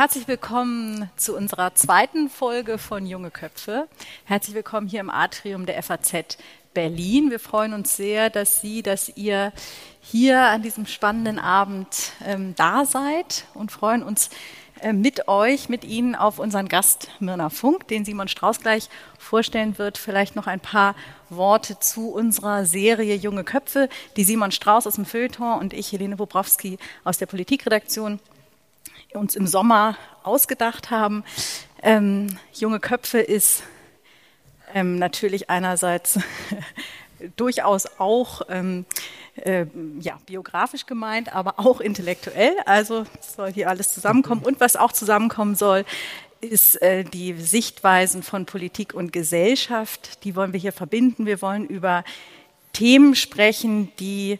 herzlich willkommen zu unserer zweiten Folge von Junge Köpfe. Herzlich willkommen hier im Atrium der FAZ Berlin. Wir freuen uns sehr, dass Sie, dass ihr hier an diesem spannenden Abend ähm, da seid und freuen uns äh, mit euch, mit Ihnen auf unseren Gast Mirna Funk, den Simon Strauß gleich vorstellen wird. Vielleicht noch ein paar Worte zu unserer Serie Junge Köpfe, die Simon Strauß aus dem Feuilleton und ich, Helene Bobrowski aus der Politikredaktion uns im Sommer ausgedacht haben. Ähm, junge Köpfe ist ähm, natürlich einerseits durchaus auch ähm, äh, ja, biografisch gemeint, aber auch intellektuell. Also soll hier alles zusammenkommen. Und was auch zusammenkommen soll, ist äh, die Sichtweisen von Politik und Gesellschaft. Die wollen wir hier verbinden. Wir wollen über Themen sprechen, die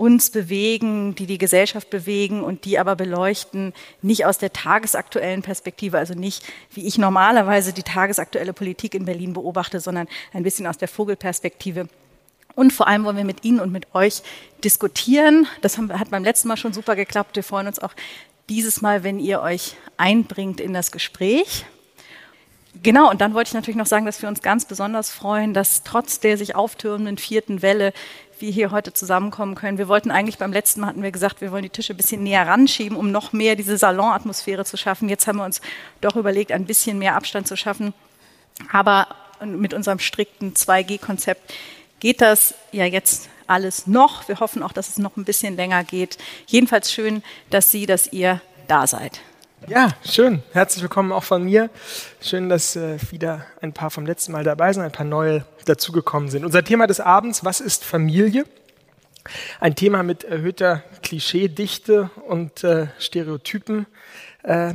uns bewegen, die die Gesellschaft bewegen und die aber beleuchten, nicht aus der tagesaktuellen Perspektive, also nicht, wie ich normalerweise die tagesaktuelle Politik in Berlin beobachte, sondern ein bisschen aus der Vogelperspektive. Und vor allem wollen wir mit Ihnen und mit euch diskutieren. Das hat beim letzten Mal schon super geklappt. Wir freuen uns auch dieses Mal, wenn ihr euch einbringt in das Gespräch. Genau, und dann wollte ich natürlich noch sagen, dass wir uns ganz besonders freuen, dass trotz der sich auftürmenden vierten Welle wir hier heute zusammenkommen können. Wir wollten eigentlich beim letzten Mal hatten wir gesagt, wir wollen die Tische ein bisschen näher ranschieben, um noch mehr diese Salonatmosphäre zu schaffen. Jetzt haben wir uns doch überlegt, ein bisschen mehr Abstand zu schaffen. Aber mit unserem strikten 2G-Konzept geht das ja jetzt alles noch. Wir hoffen auch, dass es noch ein bisschen länger geht. Jedenfalls schön, dass Sie, dass ihr da seid. Ja, schön. Herzlich willkommen auch von mir. Schön, dass äh, wieder ein paar vom letzten Mal dabei sind, ein paar neue dazugekommen sind. Unser Thema des Abends, was ist Familie? Ein Thema mit erhöhter Klischeedichte und äh, Stereotypen. Äh,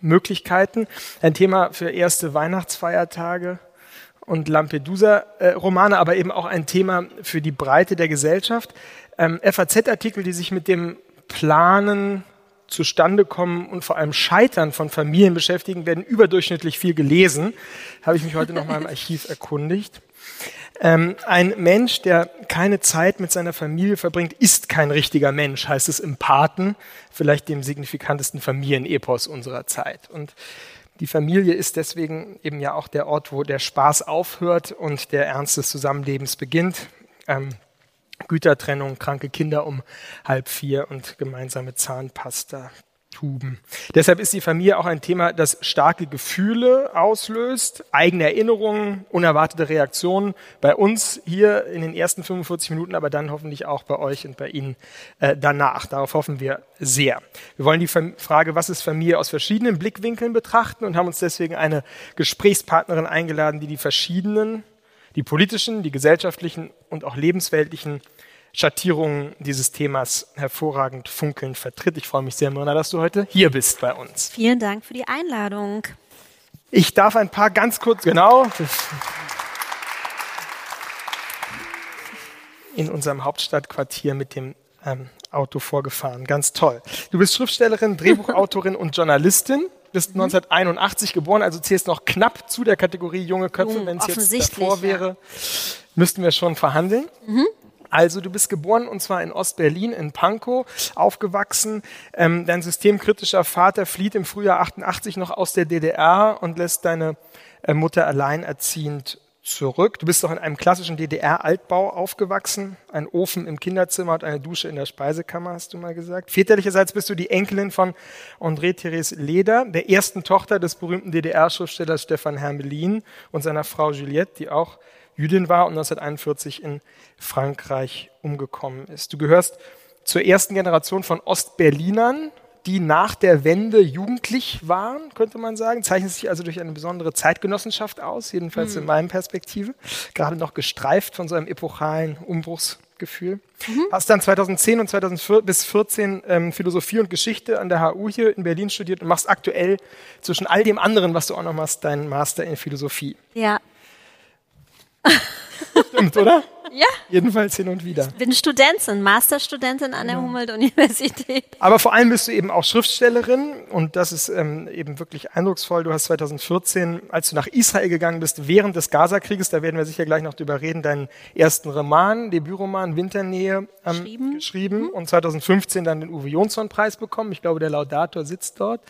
Möglichkeiten. Ein Thema für erste Weihnachtsfeiertage und Lampedusa-Romane, aber eben auch ein Thema für die Breite der Gesellschaft. Ähm, FAZ-Artikel, die sich mit dem Planen, zustande kommen und vor allem Scheitern von Familien beschäftigen, werden überdurchschnittlich viel gelesen. Habe ich mich heute noch mal im Archiv erkundigt. Ähm, ein Mensch, der keine Zeit mit seiner Familie verbringt, ist kein richtiger Mensch, heißt es im Paten, vielleicht dem signifikantesten Familienepos unserer Zeit. Und die Familie ist deswegen eben ja auch der Ort, wo der Spaß aufhört und der Ernst des Zusammenlebens beginnt. Ähm, Gütertrennung, kranke Kinder um halb vier und gemeinsame Zahnpasta. Tuben. Deshalb ist die Familie auch ein Thema, das starke Gefühle auslöst, eigene Erinnerungen, unerwartete Reaktionen bei uns hier in den ersten 45 Minuten, aber dann hoffentlich auch bei euch und bei Ihnen äh, danach. Darauf hoffen wir sehr. Wir wollen die Frage, was ist Familie, aus verschiedenen Blickwinkeln betrachten und haben uns deswegen eine Gesprächspartnerin eingeladen, die die verschiedenen die politischen, die gesellschaftlichen und auch lebensweltlichen Schattierungen dieses Themas hervorragend funkelnd vertritt. Ich freue mich sehr, Myrna, dass du heute hier bist bei uns. Vielen Dank für die Einladung. Ich darf ein paar ganz kurz, genau, in unserem Hauptstadtquartier mit dem ähm, Auto vorgefahren. Ganz toll. Du bist Schriftstellerin, Drehbuchautorin und Journalistin bist 1981 mhm. geboren, also zählst noch knapp zu der Kategorie junge Köpfe. Wenn es jetzt davor wäre, ja. müssten wir schon verhandeln. Mhm. Also du bist geboren und zwar in Ostberlin, in Pankow, aufgewachsen. Ähm, dein systemkritischer Vater flieht im Frühjahr 88 noch aus der DDR und lässt deine äh, Mutter alleinerziehend zurück. Du bist doch in einem klassischen DDR-Altbau aufgewachsen. Ein Ofen im Kinderzimmer und eine Dusche in der Speisekammer, hast du mal gesagt. Väterlicherseits bist du die Enkelin von André-Therese Leder, der ersten Tochter des berühmten DDR-Schriftstellers Stefan Hermelin und seiner Frau Juliette, die auch Jüdin war und 1941 in Frankreich umgekommen ist. Du gehörst zur ersten Generation von Ostberlinern, die nach der Wende jugendlich waren, könnte man sagen, zeichnet sich also durch eine besondere Zeitgenossenschaft aus, jedenfalls mhm. in meinem Perspektive, gerade noch gestreift von so einem epochalen Umbruchsgefühl. Mhm. Hast dann 2010 und 2014 ähm, Philosophie und Geschichte an der HU hier in Berlin studiert und machst aktuell zwischen all dem anderen, was du auch noch machst, deinen Master in Philosophie. Ja. Stimmt, oder? Ja. Jedenfalls hin und wieder. Ich bin Studentin, Masterstudentin an der Humboldt-Universität. Aber vor allem bist du eben auch Schriftstellerin und das ist ähm, eben wirklich eindrucksvoll. Du hast 2014, als du nach Israel gegangen bist, während des Gazakrieges, da werden wir sicher gleich noch drüber reden, deinen ersten Roman, Debütroman Winternähe ähm, geschrieben, geschrieben mhm. und 2015 dann den Uwe Jonsson-Preis bekommen. Ich glaube, der Laudator sitzt dort.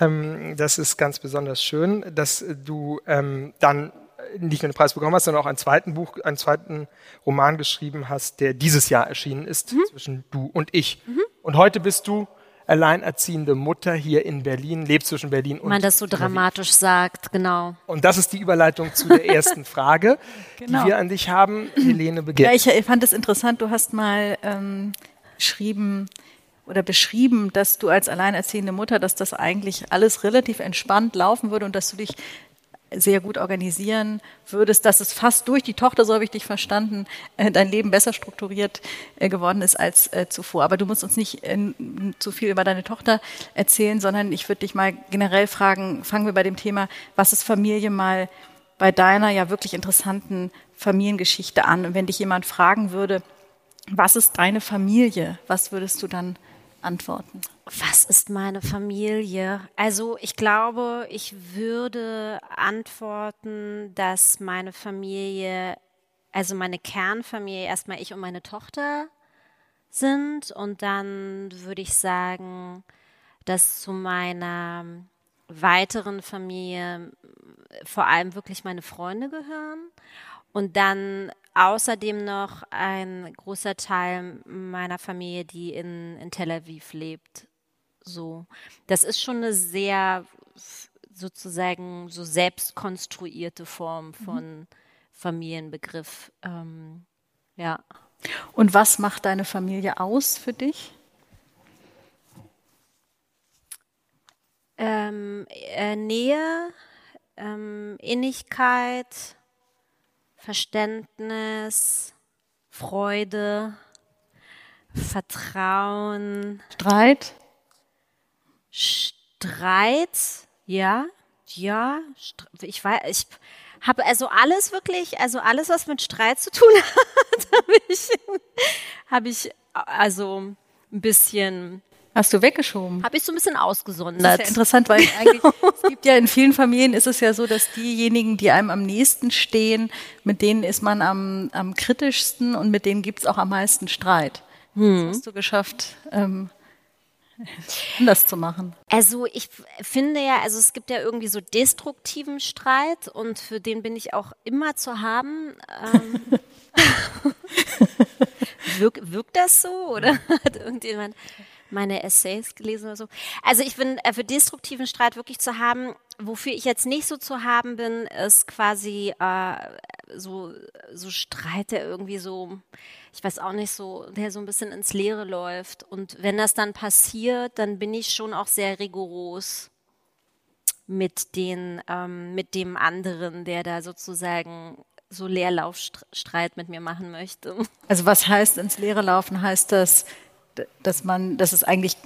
Ähm, das ist ganz besonders schön, dass du ähm, dann nicht nur den Preis bekommen hast, sondern auch einen zweiten Buch, einen zweiten Roman geschrieben hast, der dieses Jahr erschienen ist, mhm. zwischen du und ich. Mhm. Und heute bist du alleinerziehende Mutter hier in Berlin, lebt zwischen Berlin und. Man das so dramatisch sagt, genau. Und das ist die Überleitung zu der ersten Frage, genau. die wir an dich haben. Helene beginnt. Ja, ich fand es interessant, du hast mal ähm, geschrieben, oder beschrieben, dass du als alleinerziehende Mutter, dass das eigentlich alles relativ entspannt laufen würde und dass du dich sehr gut organisieren würdest, dass es fast durch die Tochter, so habe ich dich verstanden, äh, dein Leben besser strukturiert äh, geworden ist als äh, zuvor. Aber du musst uns nicht zu viel über deine Tochter erzählen, sondern ich würde dich mal generell fragen, fangen wir bei dem Thema, was ist Familie mal bei deiner ja wirklich interessanten Familiengeschichte an? Und wenn dich jemand fragen würde, was ist deine Familie, was würdest du dann antworten? Was ist meine Familie? Also ich glaube, ich würde antworten, dass meine Familie, also meine Kernfamilie erstmal ich und meine Tochter sind und dann würde ich sagen, dass zu meiner weiteren Familie vor allem wirklich meine Freunde gehören und dann außerdem noch ein großer Teil meiner Familie, die in, in Tel Aviv lebt. So, das ist schon eine sehr sozusagen so selbst konstruierte Form mhm. von mhm. Familienbegriff. Ähm, ja. Und was macht deine Familie aus für dich? Ähm, äh, Nähe, ähm, Innigkeit, Verständnis, Freude, Vertrauen. Streit? Streit, ja, ja. Ich weiß, ich habe also alles wirklich, also alles, was mit Streit zu tun hat, habe ich, hab ich also ein bisschen Hast du weggeschoben? Habe ich so ein bisschen ausgesondert. Das ist ja interessant, weil eigentlich, es gibt ja in vielen Familien ist es ja so, dass diejenigen, die einem am nächsten stehen, mit denen ist man am, am kritischsten und mit denen gibt es auch am meisten Streit. Hm. Das hast du geschafft, ähm, anders zu machen. Also ich finde ja, also es gibt ja irgendwie so destruktiven Streit und für den bin ich auch immer zu haben. Ähm, wirkt, wirkt das so oder hat irgendjemand meine Essays gelesen oder so. Also ich bin äh, für destruktiven Streit wirklich zu haben. Wofür ich jetzt nicht so zu haben bin, ist quasi äh, so, so Streit, der irgendwie so, ich weiß auch nicht so, der so ein bisschen ins Leere läuft. Und wenn das dann passiert, dann bin ich schon auch sehr rigoros mit den, ähm, mit dem anderen, der da sozusagen so Leerlaufstreit mit mir machen möchte. Also was heißt ins Leere laufen? Heißt das, dass man, dass es eigentlich,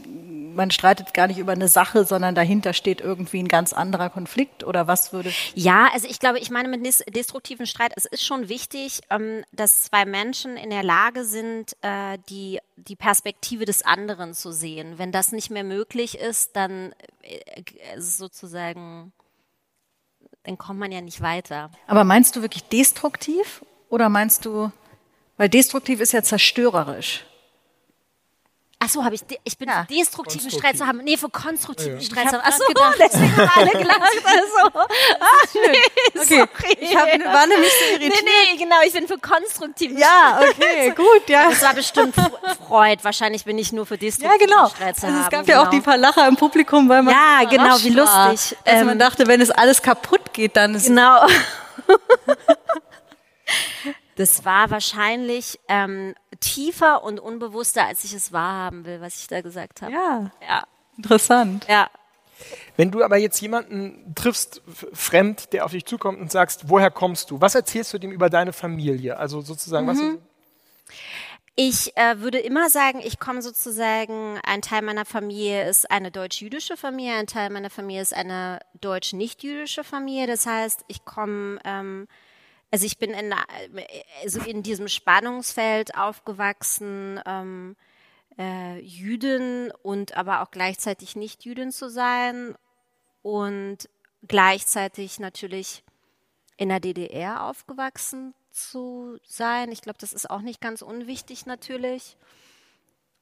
man streitet gar nicht über eine Sache, sondern dahinter steht irgendwie ein ganz anderer Konflikt oder was würde? Ja, also ich glaube, ich meine mit destruktiven Streit, es ist schon wichtig, ähm, dass zwei Menschen in der Lage sind, äh, die, die Perspektive des anderen zu sehen. Wenn das nicht mehr möglich ist, dann äh, sozusagen, dann kommt man ja nicht weiter. Aber meinst du wirklich destruktiv oder meinst du, weil destruktiv ist ja zerstörerisch. Ach so, habe ich, ich bin ja. für destruktiven Streit zu haben. Nee, für konstruktiven ja. Streit zu haben. Ach so, gedacht. deswegen haben alle gelacht. Also. Ach, nee, okay. sorry. Ich hab, war nämlich so irritiert. Nee, nee, genau, ich bin für konstruktiven Ja, okay, gut, ja. Das war bestimmt Freud. Wahrscheinlich bin ich nur für destruktiven ja, genau. Streit zu also haben. Es gab genau. ja auch die paar Lacher im Publikum, weil man Ja, genau, wie lustig. War. Also ähm, man dachte, wenn es alles kaputt geht, dann ist Genau. Das war wahrscheinlich ähm, tiefer und unbewusster, als ich es wahrhaben will, was ich da gesagt habe. Ja. ja. Interessant. Ja. Wenn du aber jetzt jemanden triffst, fremd, der auf dich zukommt und sagst, woher kommst du? Was erzählst du dem über deine Familie? Also sozusagen, mhm. was. Ich äh, würde immer sagen, ich komme sozusagen, ein Teil meiner Familie ist eine deutsch-jüdische Familie, ein Teil meiner Familie ist eine deutsch-nicht-jüdische Familie. Das heißt, ich komme ähm, also ich bin in, also in diesem Spannungsfeld aufgewachsen, ähm, äh, Jüdin und aber auch gleichzeitig nicht Jüdin zu sein und gleichzeitig natürlich in der DDR aufgewachsen zu sein. Ich glaube, das ist auch nicht ganz unwichtig natürlich.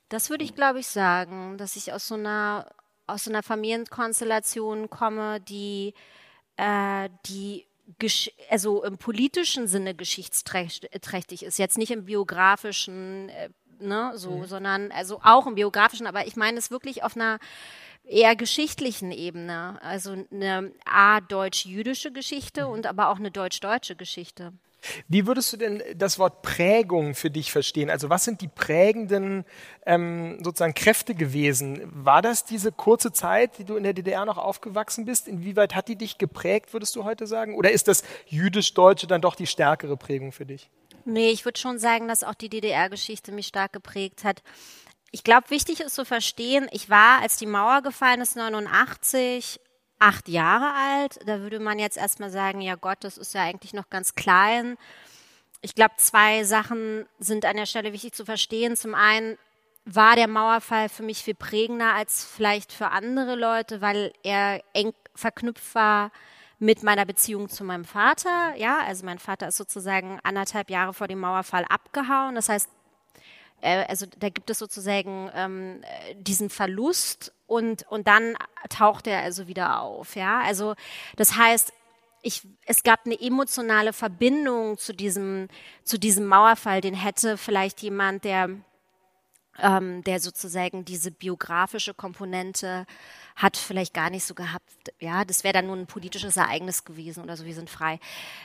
Das würde ich, glaube ich, sagen, dass ich aus so einer aus so einer Familienkonstellation komme, die äh, die also im politischen Sinne geschichtsträchtig ist, jetzt nicht im biografischen, äh, ne, so, mhm. sondern also auch im biografischen, aber ich meine es wirklich auf einer eher geschichtlichen Ebene, also eine A deutsch-jüdische Geschichte mhm. und aber auch eine deutsch-deutsche Geschichte. Wie würdest du denn das Wort Prägung für dich verstehen? Also was sind die prägenden ähm, sozusagen Kräfte gewesen? War das diese kurze Zeit, die du in der DDR noch aufgewachsen bist? Inwieweit hat die dich geprägt, würdest du heute sagen? Oder ist das jüdisch-deutsche dann doch die stärkere Prägung für dich? Nee, ich würde schon sagen, dass auch die DDR-Geschichte mich stark geprägt hat. Ich glaube, wichtig ist zu verstehen, ich war, als die Mauer gefallen ist, 89, acht Jahre alt. Da würde man jetzt erstmal sagen, ja Gott, das ist ja eigentlich noch ganz klein. Ich glaube, zwei Sachen sind an der Stelle wichtig zu verstehen. Zum einen war der Mauerfall für mich viel prägender als vielleicht für andere Leute, weil er eng verknüpft war mit meiner Beziehung zu meinem Vater. Ja, also mein Vater ist sozusagen anderthalb Jahre vor dem Mauerfall abgehauen. Das heißt, also da gibt es sozusagen ähm, diesen Verlust und, und dann taucht er also wieder auf. Ja, also das heißt, ich, es gab eine emotionale Verbindung zu diesem, zu diesem Mauerfall, den hätte vielleicht jemand, der, ähm, der sozusagen diese biografische Komponente hat, vielleicht gar nicht so gehabt. Ja, das wäre dann nur ein politisches Ereignis gewesen oder so, wir sind frei.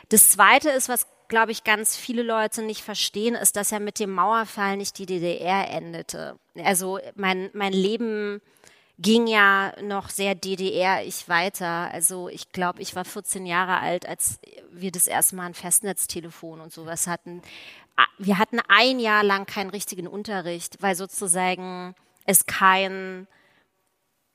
Das zweite ist, was glaube ich, ganz viele Leute nicht verstehen, ist, dass ja mit dem Mauerfall nicht die DDR endete. Also mein, mein Leben ging ja noch sehr DDR-ich weiter. Also ich glaube, ich war 14 Jahre alt, als wir das erste Mal ein Festnetztelefon und sowas hatten. Wir hatten ein Jahr lang keinen richtigen Unterricht, weil sozusagen es kein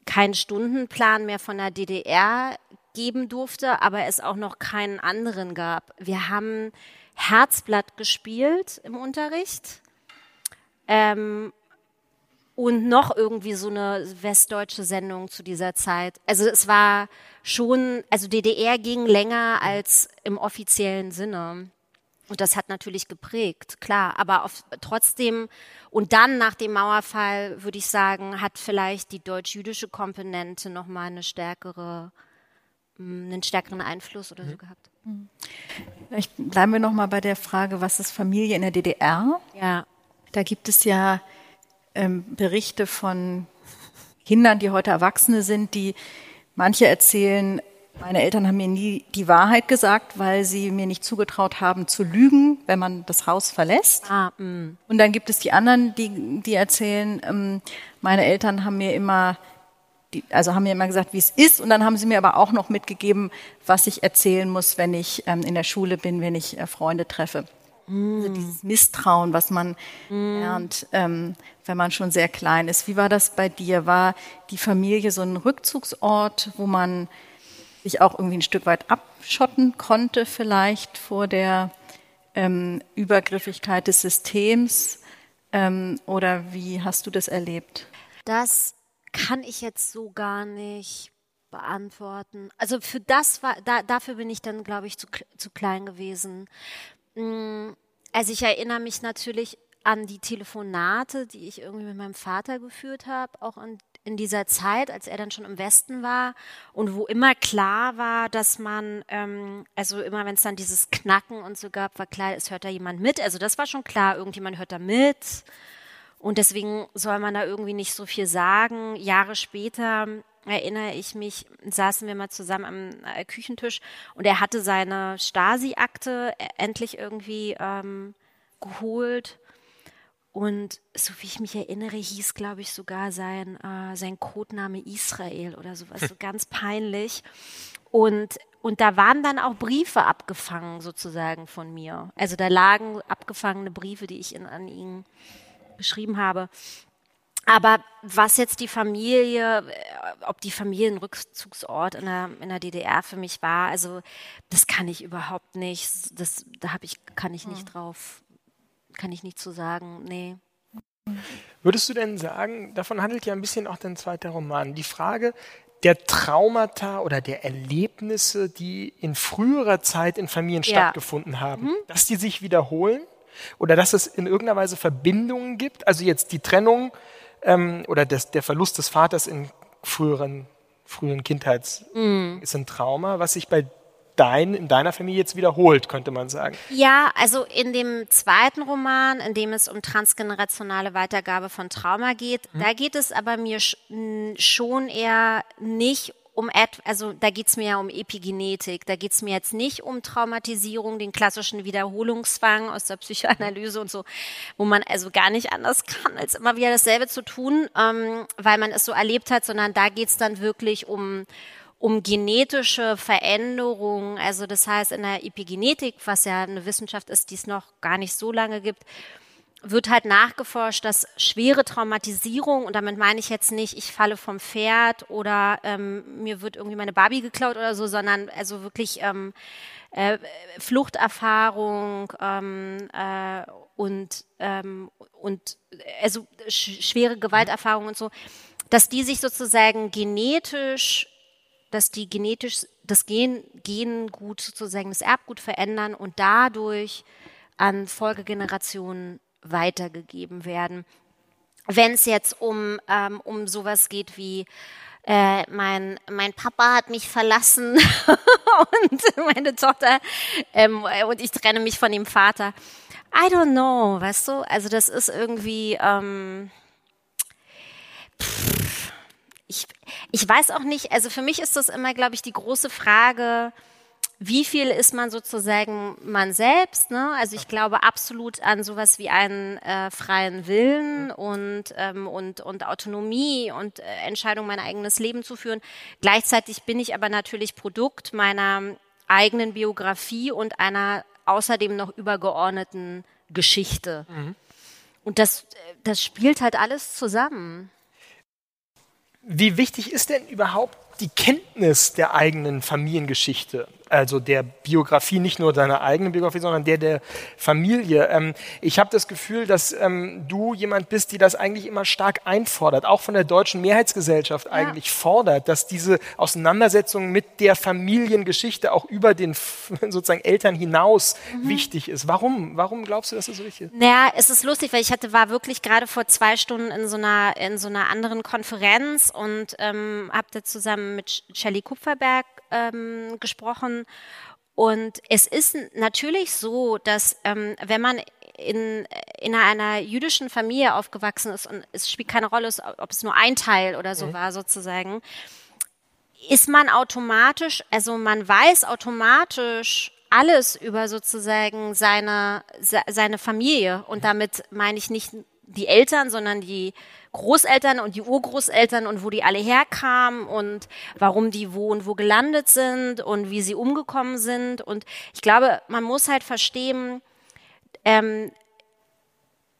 keinen Stundenplan mehr von der DDR geben durfte, aber es auch noch keinen anderen gab. Wir haben Herzblatt gespielt im Unterricht ähm, und noch irgendwie so eine westdeutsche Sendung zu dieser Zeit. Also es war schon, also DDR ging länger als im offiziellen Sinne. Und das hat natürlich geprägt, klar. Aber auf, trotzdem, und dann nach dem Mauerfall, würde ich sagen, hat vielleicht die deutsch-jüdische Komponente nochmal eine stärkere einen stärkeren Einfluss oder so mhm. gehabt. Vielleicht bleiben wir noch mal bei der Frage, was ist Familie in der DDR? Ja. Da gibt es ja ähm, Berichte von Kindern, die heute Erwachsene sind, die manche erzählen, meine Eltern haben mir nie die Wahrheit gesagt, weil sie mir nicht zugetraut haben zu lügen, wenn man das Haus verlässt. Ah, mm. Und dann gibt es die anderen, die, die erzählen, ähm, meine Eltern haben mir immer die, also haben mir immer gesagt, wie es ist, und dann haben sie mir aber auch noch mitgegeben, was ich erzählen muss, wenn ich ähm, in der Schule bin, wenn ich äh, Freunde treffe. Mm. Also dieses Misstrauen, was man mm. lernt, ähm, wenn man schon sehr klein ist. Wie war das bei dir? War die Familie so ein Rückzugsort, wo man sich auch irgendwie ein Stück weit abschotten konnte, vielleicht vor der ähm, Übergriffigkeit des Systems? Ähm, oder wie hast du das erlebt? Das kann ich jetzt so gar nicht beantworten. Also für das war, da, dafür bin ich dann, glaube ich, zu, zu klein gewesen. Mm, also ich erinnere mich natürlich an die Telefonate, die ich irgendwie mit meinem Vater geführt habe, auch in, in dieser Zeit, als er dann schon im Westen war und wo immer klar war, dass man, ähm, also immer wenn es dann dieses Knacken und so gab, war klar, es hört da jemand mit. Also das war schon klar, irgendjemand hört da mit. Und deswegen soll man da irgendwie nicht so viel sagen. Jahre später erinnere ich mich, saßen wir mal zusammen am äh, Küchentisch und er hatte seine Stasi-Akte e-, endlich irgendwie ähm, geholt. Und so wie ich mich erinnere, hieß, glaube ich, sogar sein, äh, sein Codename Israel oder sowas, so ganz peinlich. Und, und da waren dann auch Briefe abgefangen, sozusagen von mir. Also da lagen abgefangene Briefe, die ich in, an ihn geschrieben habe. aber was jetzt die Familie, äh, ob die Familie ein Rückzugsort in der, in der DDR für mich war, also das kann ich überhaupt nicht. Das, da habe ich, kann ich nicht drauf, kann ich nicht zu sagen. Nee. Würdest du denn sagen, davon handelt ja ein bisschen auch dein zweiter Roman, die Frage der Traumata oder der Erlebnisse, die in früherer Zeit in Familien ja. stattgefunden haben, mhm. dass die sich wiederholen oder dass es in irgendeiner Weise Verbindungen gibt? Also jetzt die Trennung ähm, oder das, der Verlust des Vaters in früheren, frühen Kindheits mm. ist ein Trauma, was sich bei dein, in deiner Familie jetzt wiederholt, könnte man sagen. Ja, also in dem zweiten Roman, in dem es um transgenerationale Weitergabe von Trauma geht, hm. da geht es aber mir schon eher nicht um, also da geht's mir ja um Epigenetik, da geht's mir jetzt nicht um Traumatisierung, den klassischen Wiederholungszwang aus der Psychoanalyse und so, wo man also gar nicht anders kann, als immer wieder dasselbe zu tun, ähm, weil man es so erlebt hat, sondern da geht's dann wirklich um um genetische Veränderungen, also das heißt in der Epigenetik, was ja eine Wissenschaft ist, die es noch gar nicht so lange gibt, wird halt nachgeforscht, dass schwere Traumatisierung, und damit meine ich jetzt nicht, ich falle vom Pferd oder ähm, mir wird irgendwie meine Barbie geklaut oder so, sondern also wirklich ähm, äh, Fluchterfahrung ähm, äh, und, ähm, und also sch schwere Gewalterfahrung und so, dass die sich sozusagen genetisch, dass die genetisch das Gen, Gengut sozusagen das Erbgut verändern und dadurch an Folgegenerationen weitergegeben werden. Wenn es jetzt um, ähm, um sowas geht wie äh, mein, mein Papa hat mich verlassen und meine Tochter ähm, und ich trenne mich von dem Vater. I don't know, weißt du? Also das ist irgendwie, ähm, pff, ich, ich weiß auch nicht, also für mich ist das immer, glaube ich, die große Frage, wie viel ist man sozusagen man selbst? Ne? Also ich glaube absolut an sowas wie einen äh, freien Willen und, ähm, und, und Autonomie und äh, Entscheidung, mein eigenes Leben zu führen. Gleichzeitig bin ich aber natürlich Produkt meiner eigenen Biografie und einer außerdem noch übergeordneten Geschichte. Mhm. Und das, das spielt halt alles zusammen. Wie wichtig ist denn überhaupt die Kenntnis der eigenen Familiengeschichte? Also der Biografie, nicht nur deiner eigenen Biografie, sondern der der Familie. Ähm, ich habe das Gefühl, dass ähm, du jemand bist, die das eigentlich immer stark einfordert, auch von der deutschen Mehrheitsgesellschaft eigentlich ja. fordert, dass diese Auseinandersetzung mit der Familiengeschichte auch über den sozusagen Eltern hinaus mhm. wichtig ist. Warum? Warum glaubst du, dass das so wichtig ist? Naja, es ist lustig, weil ich hatte, war wirklich gerade vor zwei Stunden in so einer, in so einer anderen Konferenz und ähm, habe da zusammen mit Shelley Kupferberg ähm, gesprochen. Und es ist natürlich so, dass ähm, wenn man in, in einer jüdischen Familie aufgewachsen ist und es spielt keine Rolle, ob es nur ein Teil oder so mhm. war sozusagen, ist man automatisch, also man weiß automatisch alles über sozusagen seine, seine Familie. Und damit meine ich nicht die Eltern, sondern die Großeltern und die Urgroßeltern und wo die alle herkamen und warum die wo und wo gelandet sind und wie sie umgekommen sind. Und ich glaube, man muss halt verstehen, ähm,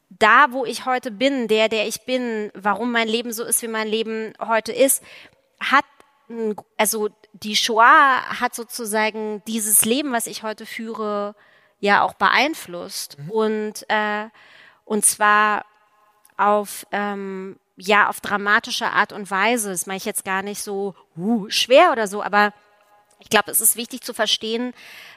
da, wo ich heute bin, der, der ich bin, warum mein Leben so ist, wie mein Leben heute ist, hat, also die Shoah hat sozusagen dieses Leben, was ich heute führe, ja auch beeinflusst. Mhm. Und, äh, und zwar auf ähm, ja auf dramatische Art und Weise. Das mache ich jetzt gar nicht so uh, schwer oder so, aber ich glaube, es ist wichtig zu verstehen,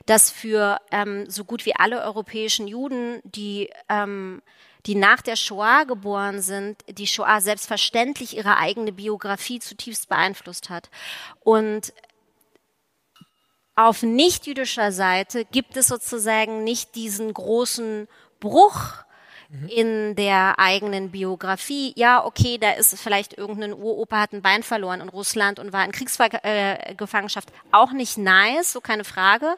dass für ähm, so gut wie alle europäischen Juden, die ähm, die nach der Shoah geboren sind, die Shoah selbstverständlich ihre eigene Biografie zutiefst beeinflusst hat. Und auf nicht-jüdischer Seite gibt es sozusagen nicht diesen großen Bruch Mhm. in der eigenen Biografie. Ja, okay, da ist vielleicht irgendein Uropa hat ein Bein verloren in Russland und war in Kriegsgefangenschaft. Auch nicht nice, so keine Frage.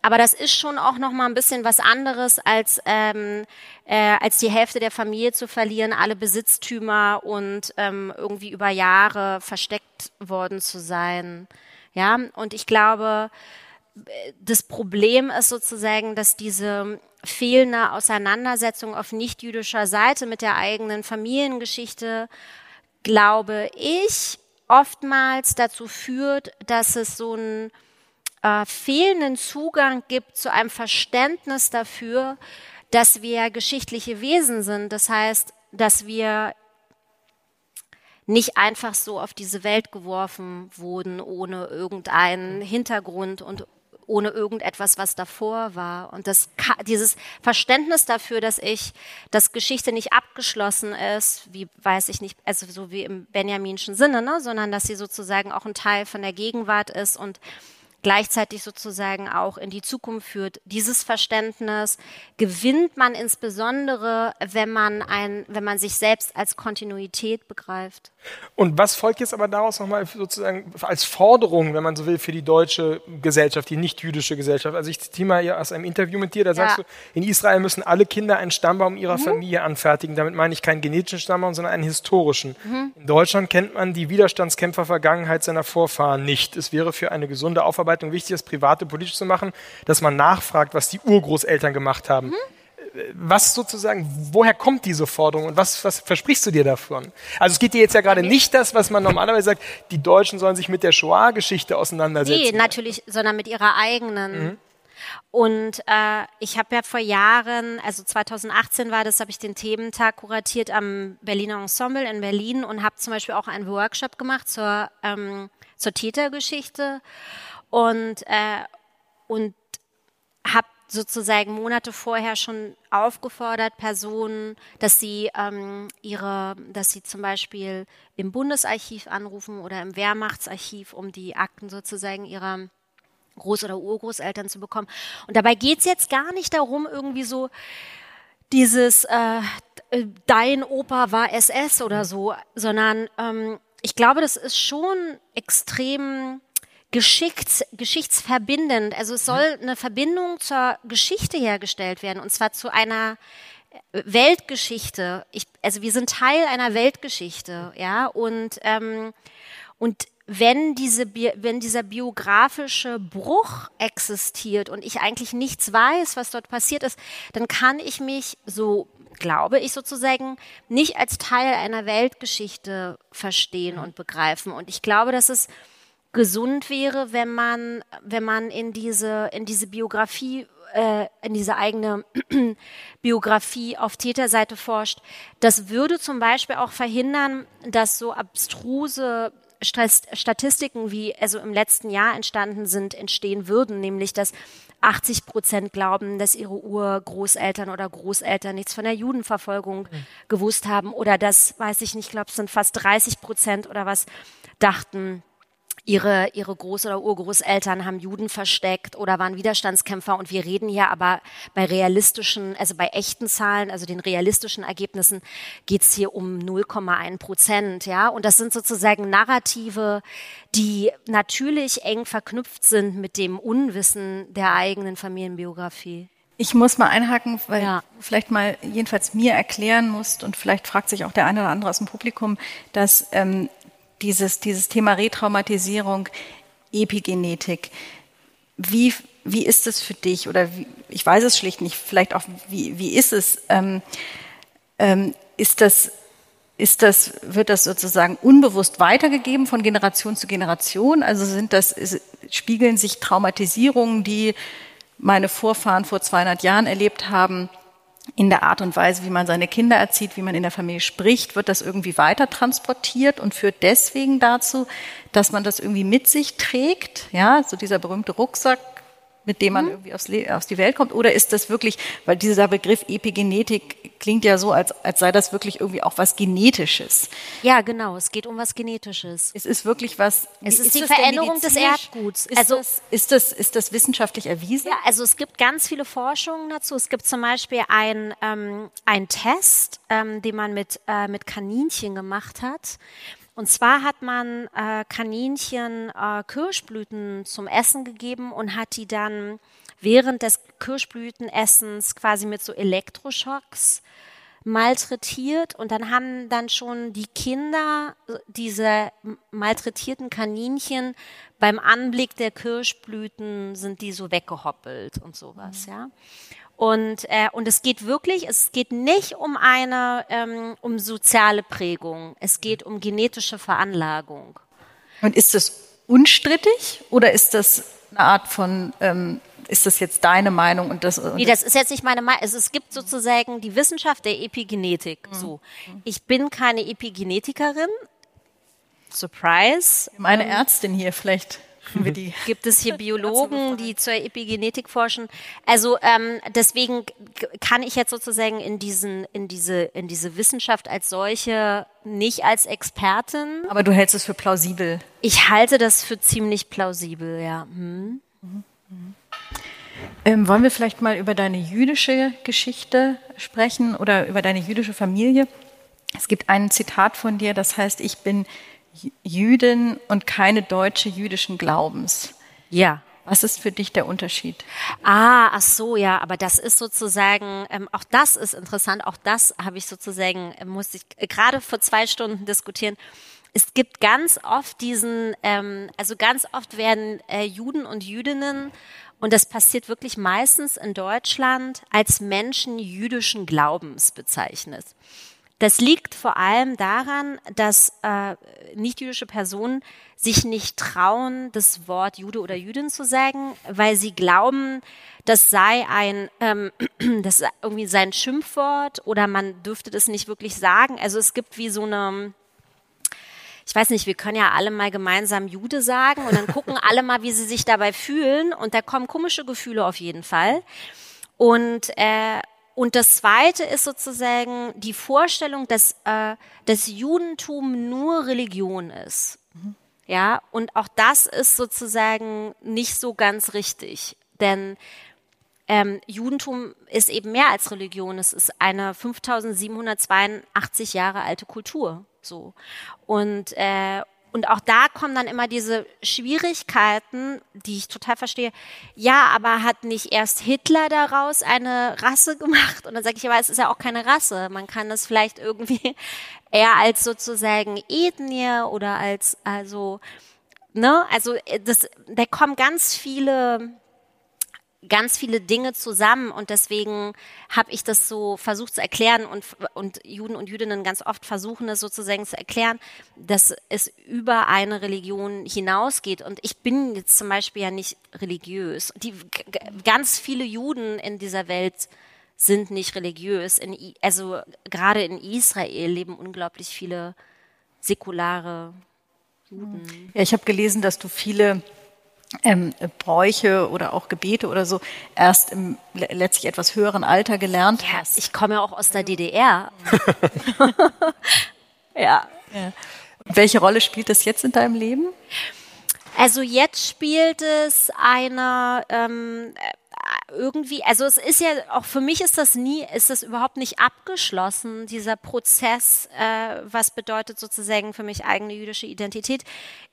Aber das ist schon auch noch mal ein bisschen was anderes als ähm, äh, als die Hälfte der Familie zu verlieren, alle Besitztümer und ähm, irgendwie über Jahre versteckt worden zu sein. Ja, und ich glaube, das Problem ist sozusagen, dass diese fehlende Auseinandersetzung auf nicht-jüdischer Seite mit der eigenen Familiengeschichte, glaube ich, oftmals dazu führt, dass es so einen äh, fehlenden Zugang gibt zu einem Verständnis dafür, dass wir geschichtliche Wesen sind. Das heißt, dass wir nicht einfach so auf diese Welt geworfen wurden, ohne irgendeinen Hintergrund und ohne irgendetwas, was davor war. Und das, dieses Verständnis dafür, dass ich, dass Geschichte nicht abgeschlossen ist, wie weiß ich nicht, also so wie im Benjaminschen Sinne, ne, sondern dass sie sozusagen auch ein Teil von der Gegenwart ist und gleichzeitig sozusagen auch in die Zukunft führt. Dieses Verständnis gewinnt man insbesondere, wenn man ein, wenn man sich selbst als Kontinuität begreift. Und was folgt jetzt aber daraus nochmal sozusagen als Forderung, wenn man so will, für die deutsche Gesellschaft, die nicht-jüdische Gesellschaft? Also ich zitiere mal aus einem Interview mit dir, da sagst ja. du, in Israel müssen alle Kinder einen Stammbaum ihrer mhm. Familie anfertigen. Damit meine ich keinen genetischen Stammbaum, sondern einen historischen. Mhm. In Deutschland kennt man die Widerstandskämpfer-Vergangenheit seiner Vorfahren nicht. Es wäre für eine gesunde Aufarbeitung wichtig ist, private politisch zu machen, dass man nachfragt, was die Urgroßeltern gemacht haben. Mhm. Was sozusagen, woher kommt diese Forderung und was, was versprichst du dir davon? Also es geht dir jetzt ja gerade nicht das, was man normalerweise sagt, die Deutschen sollen sich mit der Shoah-Geschichte auseinandersetzen. Nee, natürlich, sondern mit ihrer eigenen. Mhm. Und äh, ich habe ja vor Jahren, also 2018 war das, habe ich den Thementag kuratiert am Berliner Ensemble in Berlin und habe zum Beispiel auch einen Workshop gemacht zur, ähm, zur Tätergeschichte und, äh, und sozusagen Monate vorher schon aufgefordert Personen, dass sie ähm, ihre, dass sie zum Beispiel im Bundesarchiv anrufen oder im Wehrmachtsarchiv, um die Akten sozusagen ihrer Groß- oder Urgroßeltern zu bekommen. Und dabei geht's jetzt gar nicht darum, irgendwie so dieses äh, dein Opa war SS oder so, sondern ähm, ich glaube, das ist schon extrem Geschichts, geschichtsverbindend. Also es soll eine Verbindung zur Geschichte hergestellt werden und zwar zu einer äh, Weltgeschichte. Ich, also wir sind Teil einer Weltgeschichte, ja und ähm, und wenn diese wenn dieser biografische Bruch existiert und ich eigentlich nichts weiß, was dort passiert ist, dann kann ich mich so glaube ich sozusagen nicht als Teil einer Weltgeschichte verstehen und begreifen und ich glaube, dass es gesund wäre, wenn man, wenn man in diese, in diese Biografie äh, in diese eigene Biografie auf Täterseite forscht. Das würde zum Beispiel auch verhindern, dass so abstruse Statistiken wie also im letzten Jahr entstanden sind, entstehen würden, nämlich dass 80 Prozent glauben, dass ihre Urgroßeltern oder Großeltern nichts von der Judenverfolgung mhm. gewusst haben oder dass, weiß ich nicht, ich glaube, es sind fast 30 Prozent oder was, dachten, ihre, ihre Groß- oder Urgroßeltern haben Juden versteckt oder waren Widerstandskämpfer. Und wir reden hier aber bei realistischen, also bei echten Zahlen, also den realistischen Ergebnissen, geht's hier um 0,1 Prozent. Ja? Und das sind sozusagen Narrative, die natürlich eng verknüpft sind mit dem Unwissen der eigenen Familienbiografie. Ich muss mal einhaken, weil ja. du vielleicht mal jedenfalls mir erklären musst und vielleicht fragt sich auch der eine oder andere aus dem Publikum, dass ähm, dieses, dieses Thema Retraumatisierung, Epigenetik. Wie, wie ist es für dich? Oder wie, ich weiß es schlicht nicht, vielleicht auch, wie, wie ist es? Ähm, ähm, ist das, ist das, wird das sozusagen unbewusst weitergegeben von Generation zu Generation? Also sind das, ist, spiegeln sich Traumatisierungen, die meine Vorfahren vor 200 Jahren erlebt haben, in der Art und Weise, wie man seine Kinder erzieht, wie man in der Familie spricht, wird das irgendwie weiter transportiert und führt deswegen dazu, dass man das irgendwie mit sich trägt. Ja, so dieser berühmte Rucksack, mit dem man mhm. irgendwie aufs, aus die Welt kommt? Oder ist das wirklich, weil dieser Begriff Epigenetik klingt ja so, als, als sei das wirklich irgendwie auch was Genetisches. Ja, genau, es geht um was Genetisches. Es ist wirklich was. Es ist, ist die Veränderung des Erdguts. Ist also, das, ist, das, ist das wissenschaftlich erwiesen? Ja, also es gibt ganz viele Forschungen dazu. Es gibt zum Beispiel ein, ähm, ein Test, ähm, den man mit, äh, mit Kaninchen gemacht hat. Und zwar hat man äh, Kaninchen äh, Kirschblüten zum Essen gegeben und hat die dann während des Kirschblütenessens quasi mit so Elektroschocks malträtiert und dann haben dann schon die Kinder diese malträtierten Kaninchen beim Anblick der Kirschblüten sind die so weggehoppelt und sowas, mhm. ja. Und, äh, und es geht wirklich, es geht nicht um eine, ähm, um soziale Prägung. Es geht um genetische Veranlagung. Und ist das unstrittig oder ist das eine Art von, ähm, ist das jetzt deine Meinung und das? Nee, das ist jetzt nicht meine Meinung. Also es gibt sozusagen die Wissenschaft der Epigenetik. Mhm. So, ich bin keine Epigenetikerin. Surprise. Meine ähm, Ärztin hier vielleicht. Gibt es hier Biologen, die zur Epigenetik forschen? Also ähm, deswegen kann ich jetzt sozusagen in diesen in diese in diese Wissenschaft als solche nicht als Expertin. Aber du hältst es für plausibel. Ich halte das für ziemlich plausibel, ja. Hm. Mhm. Ähm, wollen wir vielleicht mal über deine jüdische Geschichte sprechen oder über deine jüdische Familie? Es gibt ein Zitat von dir, das heißt, ich bin Jüdin und keine Deutsche jüdischen Glaubens. Ja. Was ist für dich der Unterschied? Ah, ach so, ja, aber das ist sozusagen, ähm, auch das ist interessant, auch das habe ich sozusagen, äh, musste ich äh, gerade vor zwei Stunden diskutieren. Es gibt ganz oft diesen, ähm, also ganz oft werden äh, Juden und Jüdinnen, und das passiert wirklich meistens in Deutschland, als Menschen jüdischen Glaubens bezeichnet. Das liegt vor allem daran, dass äh, nichtjüdische Personen sich nicht trauen, das Wort Jude oder Jüdin zu sagen, weil sie glauben, das sei ein, ähm, das irgendwie sein Schimpfwort oder man dürfte das nicht wirklich sagen. Also es gibt wie so eine, ich weiß nicht, wir können ja alle mal gemeinsam Jude sagen und dann gucken alle mal, wie sie sich dabei fühlen und da kommen komische Gefühle auf jeden Fall. Und äh, und das Zweite ist sozusagen die Vorstellung, dass äh, das Judentum nur Religion ist. Mhm. Ja, und auch das ist sozusagen nicht so ganz richtig, denn ähm, Judentum ist eben mehr als Religion. Es ist eine 5782 Jahre alte Kultur. So und äh, und auch da kommen dann immer diese Schwierigkeiten, die ich total verstehe. Ja, aber hat nicht erst Hitler daraus eine Rasse gemacht? Und dann sage ich, aber es ist ja auch keine Rasse. Man kann das vielleicht irgendwie eher als sozusagen Ethnie oder als, also, ne, also äh, das, da kommen ganz viele ganz viele Dinge zusammen und deswegen habe ich das so versucht zu erklären und, und Juden und Jüdinnen ganz oft versuchen es sozusagen zu erklären, dass es über eine Religion hinausgeht und ich bin jetzt zum Beispiel ja nicht religiös. Die, ganz viele Juden in dieser Welt sind nicht religiös. In, also gerade in Israel leben unglaublich viele säkulare Juden. Ja, ich habe gelesen, dass du viele ähm, Bräuche oder auch Gebete oder so erst im letztlich etwas höheren Alter gelernt ja, hast. Ich komme ja auch aus der DDR. ja. ja. welche Rolle spielt das jetzt in deinem Leben? Also jetzt spielt es eine ähm, irgendwie, also es ist ja auch für mich ist das nie, ist das überhaupt nicht abgeschlossen, dieser Prozess, äh, was bedeutet sozusagen für mich eigene jüdische Identität.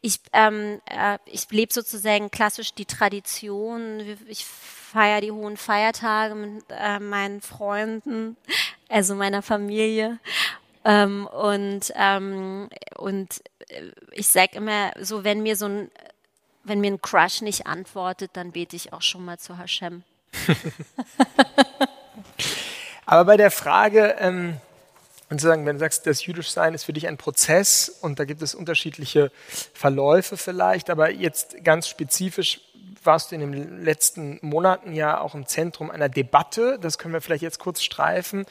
Ich, ähm, äh, ich lebe sozusagen klassisch die Tradition, ich feiere die hohen Feiertage mit äh, meinen Freunden, also meiner Familie. Ähm, und ähm, und äh, ich sage immer so, wenn mir so ein wenn mir ein Crush nicht antwortet, dann bete ich auch schon mal zu Hashem. Aber bei der Frage, ähm, und sagen, wenn du sagst, das Jüdischsein ist für dich ein Prozess und da gibt es unterschiedliche Verläufe vielleicht, aber jetzt ganz spezifisch warst du in den letzten Monaten ja auch im Zentrum einer Debatte, das können wir vielleicht jetzt kurz streifen,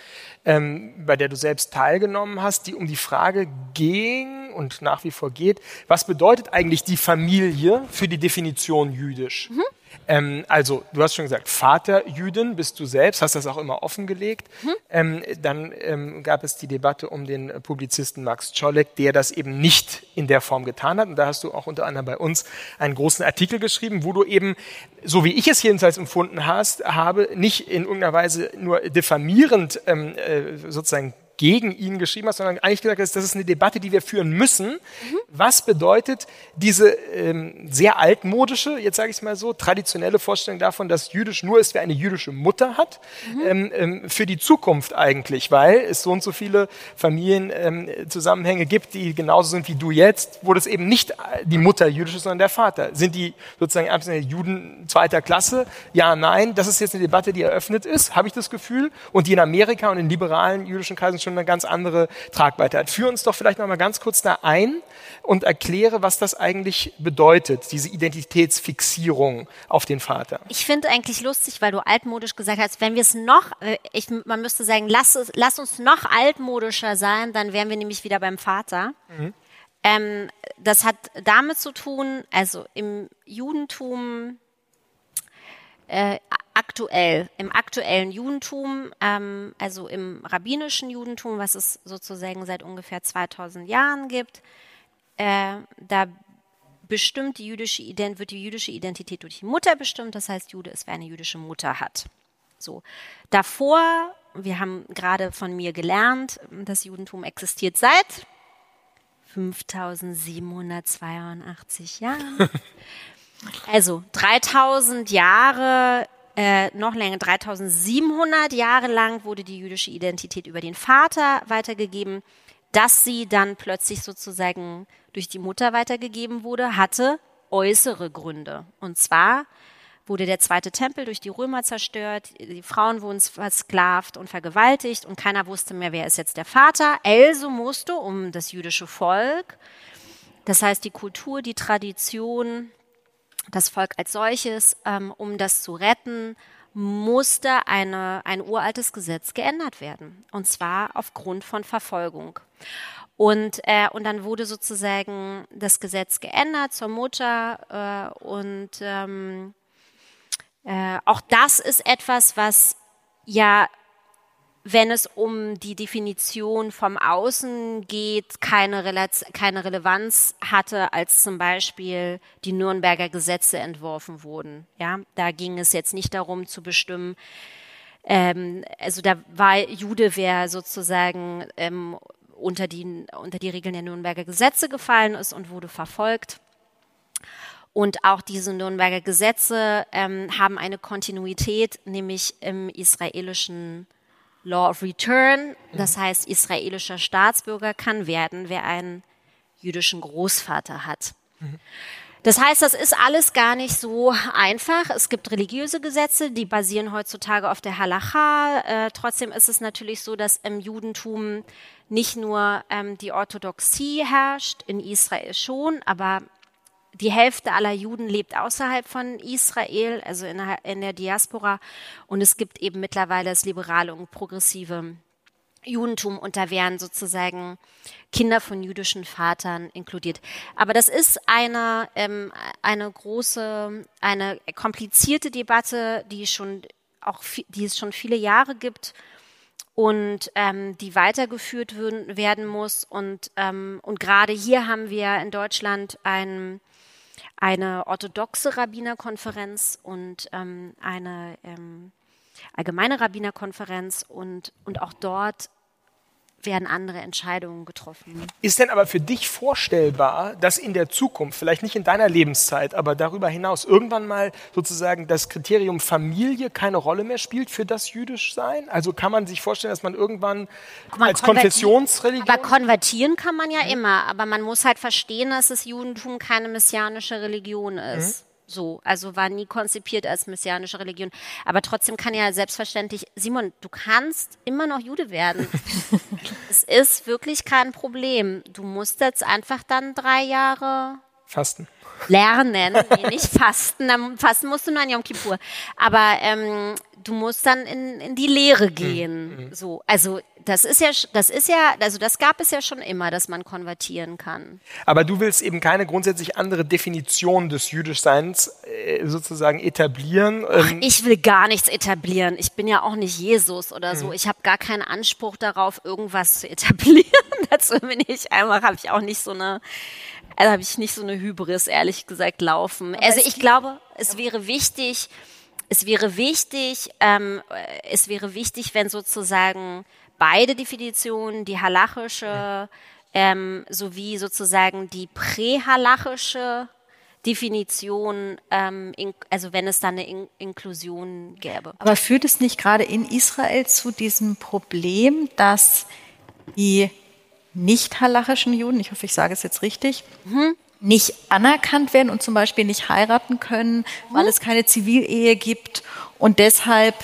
ähm, bei der du selbst teilgenommen hast, die um die Frage ging und nach wie vor geht, was bedeutet eigentlich die Familie für die Definition jüdisch? Mhm. Ähm, also, du hast schon gesagt, Vater Jüdin bist du selbst, hast das auch immer offengelegt. Hm. Ähm, dann ähm, gab es die Debatte um den Publizisten Max Czolek, der das eben nicht in der Form getan hat. Und da hast du auch unter anderem bei uns einen großen Artikel geschrieben, wo du eben, so wie ich es jedenfalls empfunden hast, habe, nicht in irgendeiner Weise nur diffamierend ähm, äh, sozusagen gegen ihn geschrieben hast, sondern eigentlich gesagt hast, das ist eine Debatte, die wir führen müssen. Mhm. Was bedeutet diese ähm, sehr altmodische, jetzt sage ich es mal so, traditionelle Vorstellung davon, dass jüdisch nur ist, wer eine jüdische Mutter hat, mhm. ähm, ähm, für die Zukunft eigentlich, weil es so und so viele Familienzusammenhänge ähm, gibt, die genauso sind wie du jetzt, wo das eben nicht die Mutter jüdisch ist, sondern der Vater. Sind die sozusagen Juden zweiter Klasse? Ja, nein. Das ist jetzt eine Debatte, die eröffnet ist, habe ich das Gefühl, und die in Amerika und in liberalen jüdischen Kreisen schon eine ganz andere Tragweite hat. Führ uns doch vielleicht noch mal ganz kurz da ein und erkläre, was das eigentlich bedeutet, diese Identitätsfixierung auf den Vater. Ich finde eigentlich lustig, weil du altmodisch gesagt hast, wenn wir es noch, äh, ich, man müsste sagen, lass, lass uns noch altmodischer sein, dann wären wir nämlich wieder beim Vater. Mhm. Ähm, das hat damit zu tun, also im Judentum äh, aktuell, im aktuellen Judentum, ähm, also im rabbinischen Judentum, was es sozusagen seit ungefähr 2000 Jahren gibt, äh, da bestimmt die jüdische Ident wird die jüdische Identität durch die Mutter bestimmt. Das heißt, Jude ist, wer eine jüdische Mutter hat. So. Davor, wir haben gerade von mir gelernt, das Judentum existiert seit 5782 Jahren. Also 3000 Jahre, äh, noch länger, 3700 Jahre lang wurde die jüdische Identität über den Vater weitergegeben. Dass sie dann plötzlich sozusagen durch die Mutter weitergegeben wurde, hatte äußere Gründe. Und zwar wurde der zweite Tempel durch die Römer zerstört, die Frauen wurden versklavt und vergewaltigt und keiner wusste mehr, wer ist jetzt der Vater. Also musste, um das jüdische Volk, das heißt die Kultur, die Tradition, das Volk als solches, ähm, um das zu retten, musste eine, ein uraltes Gesetz geändert werden. Und zwar aufgrund von Verfolgung. Und, äh, und dann wurde sozusagen das Gesetz geändert zur Mutter. Äh, und ähm, äh, auch das ist etwas, was ja wenn es um die Definition vom Außen geht, keine, Relaz keine Relevanz hatte, als zum Beispiel die Nürnberger Gesetze entworfen wurden. Ja, da ging es jetzt nicht darum zu bestimmen, ähm, also da war Jude, wer sozusagen ähm, unter, die, unter die Regeln der Nürnberger Gesetze gefallen ist und wurde verfolgt. Und auch diese Nürnberger Gesetze ähm, haben eine Kontinuität, nämlich im israelischen Law of Return, das heißt, israelischer Staatsbürger kann werden, wer einen jüdischen Großvater hat. Das heißt, das ist alles gar nicht so einfach. Es gibt religiöse Gesetze, die basieren heutzutage auf der Halacha. Äh, trotzdem ist es natürlich so, dass im Judentum nicht nur ähm, die Orthodoxie herrscht, in Israel schon, aber die Hälfte aller Juden lebt außerhalb von Israel, also in der, in der Diaspora. Und es gibt eben mittlerweile das liberale und progressive Judentum und da wären sozusagen Kinder von jüdischen Vatern inkludiert. Aber das ist eine, ähm, eine große, eine komplizierte Debatte, die schon auch, die es schon viele Jahre gibt und ähm, die weitergeführt werden muss. Und, ähm, und gerade hier haben wir in Deutschland ein eine orthodoxe Rabbinerkonferenz und ähm, eine ähm, allgemeine Rabbinerkonferenz und, und auch dort werden andere Entscheidungen getroffen. Ist denn aber für dich vorstellbar, dass in der Zukunft, vielleicht nicht in deiner Lebenszeit, aber darüber hinaus irgendwann mal sozusagen das Kriterium Familie keine Rolle mehr spielt für das jüdisch sein? Also kann man sich vorstellen, dass man irgendwann man als Konfessionsreligion... Aber konvertieren kann man ja mhm. immer, aber man muss halt verstehen, dass das Judentum keine messianische Religion ist. Mhm so, also war nie konzipiert als messianische Religion. Aber trotzdem kann ja selbstverständlich, Simon, du kannst immer noch Jude werden. es ist wirklich kein Problem. Du musst jetzt einfach dann drei Jahre fasten. Lernen, nee, nicht fasten. Dann fasten musst du nur an Yom Kippur. Aber ähm, du musst dann in, in die Lehre hm, gehen. Mhm. So, also das ist ja, das ist ja, also das gab es ja schon immer, dass man konvertieren kann. Aber du willst eben keine grundsätzlich andere Definition des Jüdischseins äh, sozusagen etablieren. Ach, ähm, ich will gar nichts etablieren. Ich bin ja auch nicht Jesus oder so. Mhm. Ich habe gar keinen Anspruch darauf, irgendwas zu etablieren. Dazu bin ich einfach, habe ich auch nicht so eine, also habe ich nicht so eine Hybris, ehrlich gesagt, laufen. Aber also ich glaube, es wäre wichtig, es wäre wichtig, ähm, es wäre wichtig, wenn sozusagen beide Definitionen, die halachische ähm, sowie sozusagen die prähalachische Definition, ähm, in, also wenn es da eine in Inklusion gäbe. Aber führt es nicht gerade in Israel zu diesem Problem, dass die nicht halachischen Juden, ich hoffe, ich sage es jetzt richtig, mhm. nicht anerkannt werden und zum Beispiel nicht heiraten können, mhm. weil es keine Zivilehe gibt und deshalb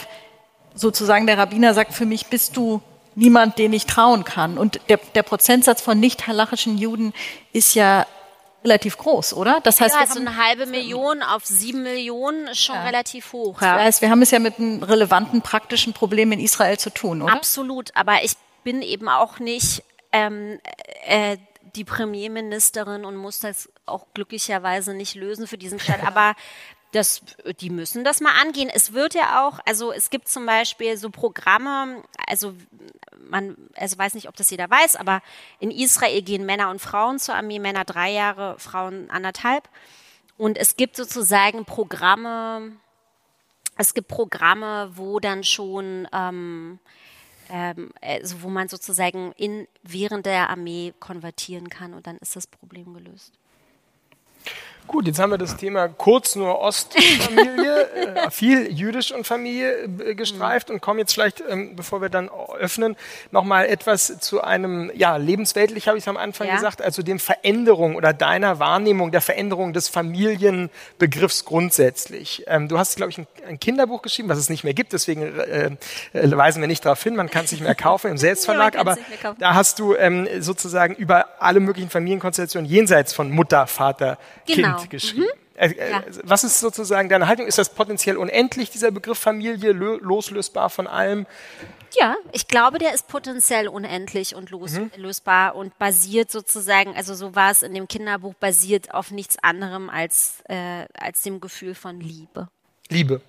sozusagen der Rabbiner sagt, für mich bist du niemand, den ich trauen kann. Und der, der Prozentsatz von nicht halachischen Juden ist ja relativ groß, oder? Das heißt, ja, so eine halbe Million auf sieben Millionen ist schon ja. relativ hoch. Ja. Das heißt, wir haben es ja mit einem relevanten praktischen Problem in Israel zu tun, oder? Absolut, aber ich bin eben auch nicht ähm, äh, die Premierministerin und muss das auch glücklicherweise nicht lösen für diesen Staat. Aber das, die müssen das mal angehen. Es wird ja auch, also es gibt zum Beispiel so Programme, also man, also weiß nicht, ob das jeder weiß, aber in Israel gehen Männer und Frauen zur Armee, Männer drei Jahre, Frauen anderthalb. Und es gibt sozusagen Programme, es gibt Programme, wo dann schon ähm, ähm, also wo man sozusagen in, während der Armee konvertieren kann und dann ist das Problem gelöst. Gut, jetzt haben wir das Thema kurz nur Ostfamilie, äh, viel jüdisch und Familie äh, gestreift und kommen jetzt vielleicht, ähm, bevor wir dann öffnen, nochmal etwas zu einem, ja, lebensweltlich habe ich es am Anfang ja. gesagt, also dem Veränderung oder deiner Wahrnehmung der Veränderung des Familienbegriffs grundsätzlich. Ähm, du hast, glaube ich, ein, ein, Kinderbuch geschrieben, was es nicht mehr gibt, deswegen äh, äh, weisen wir nicht darauf hin, man kann es nicht mehr kaufen im Selbstverlag, ja, aber da hast du ähm, sozusagen über alle möglichen Familienkonstellationen jenseits von Mutter, Vater, genau. Kind. Geschrieben. Mhm. Äh, äh, ja. Was ist sozusagen deine Haltung? Ist das potenziell unendlich, dieser Begriff Familie, loslösbar von allem? Ja, ich glaube, der ist potenziell unendlich und loslösbar mhm. und basiert sozusagen, also so war es in dem Kinderbuch, basiert auf nichts anderem als, äh, als dem Gefühl von Liebe. Liebe.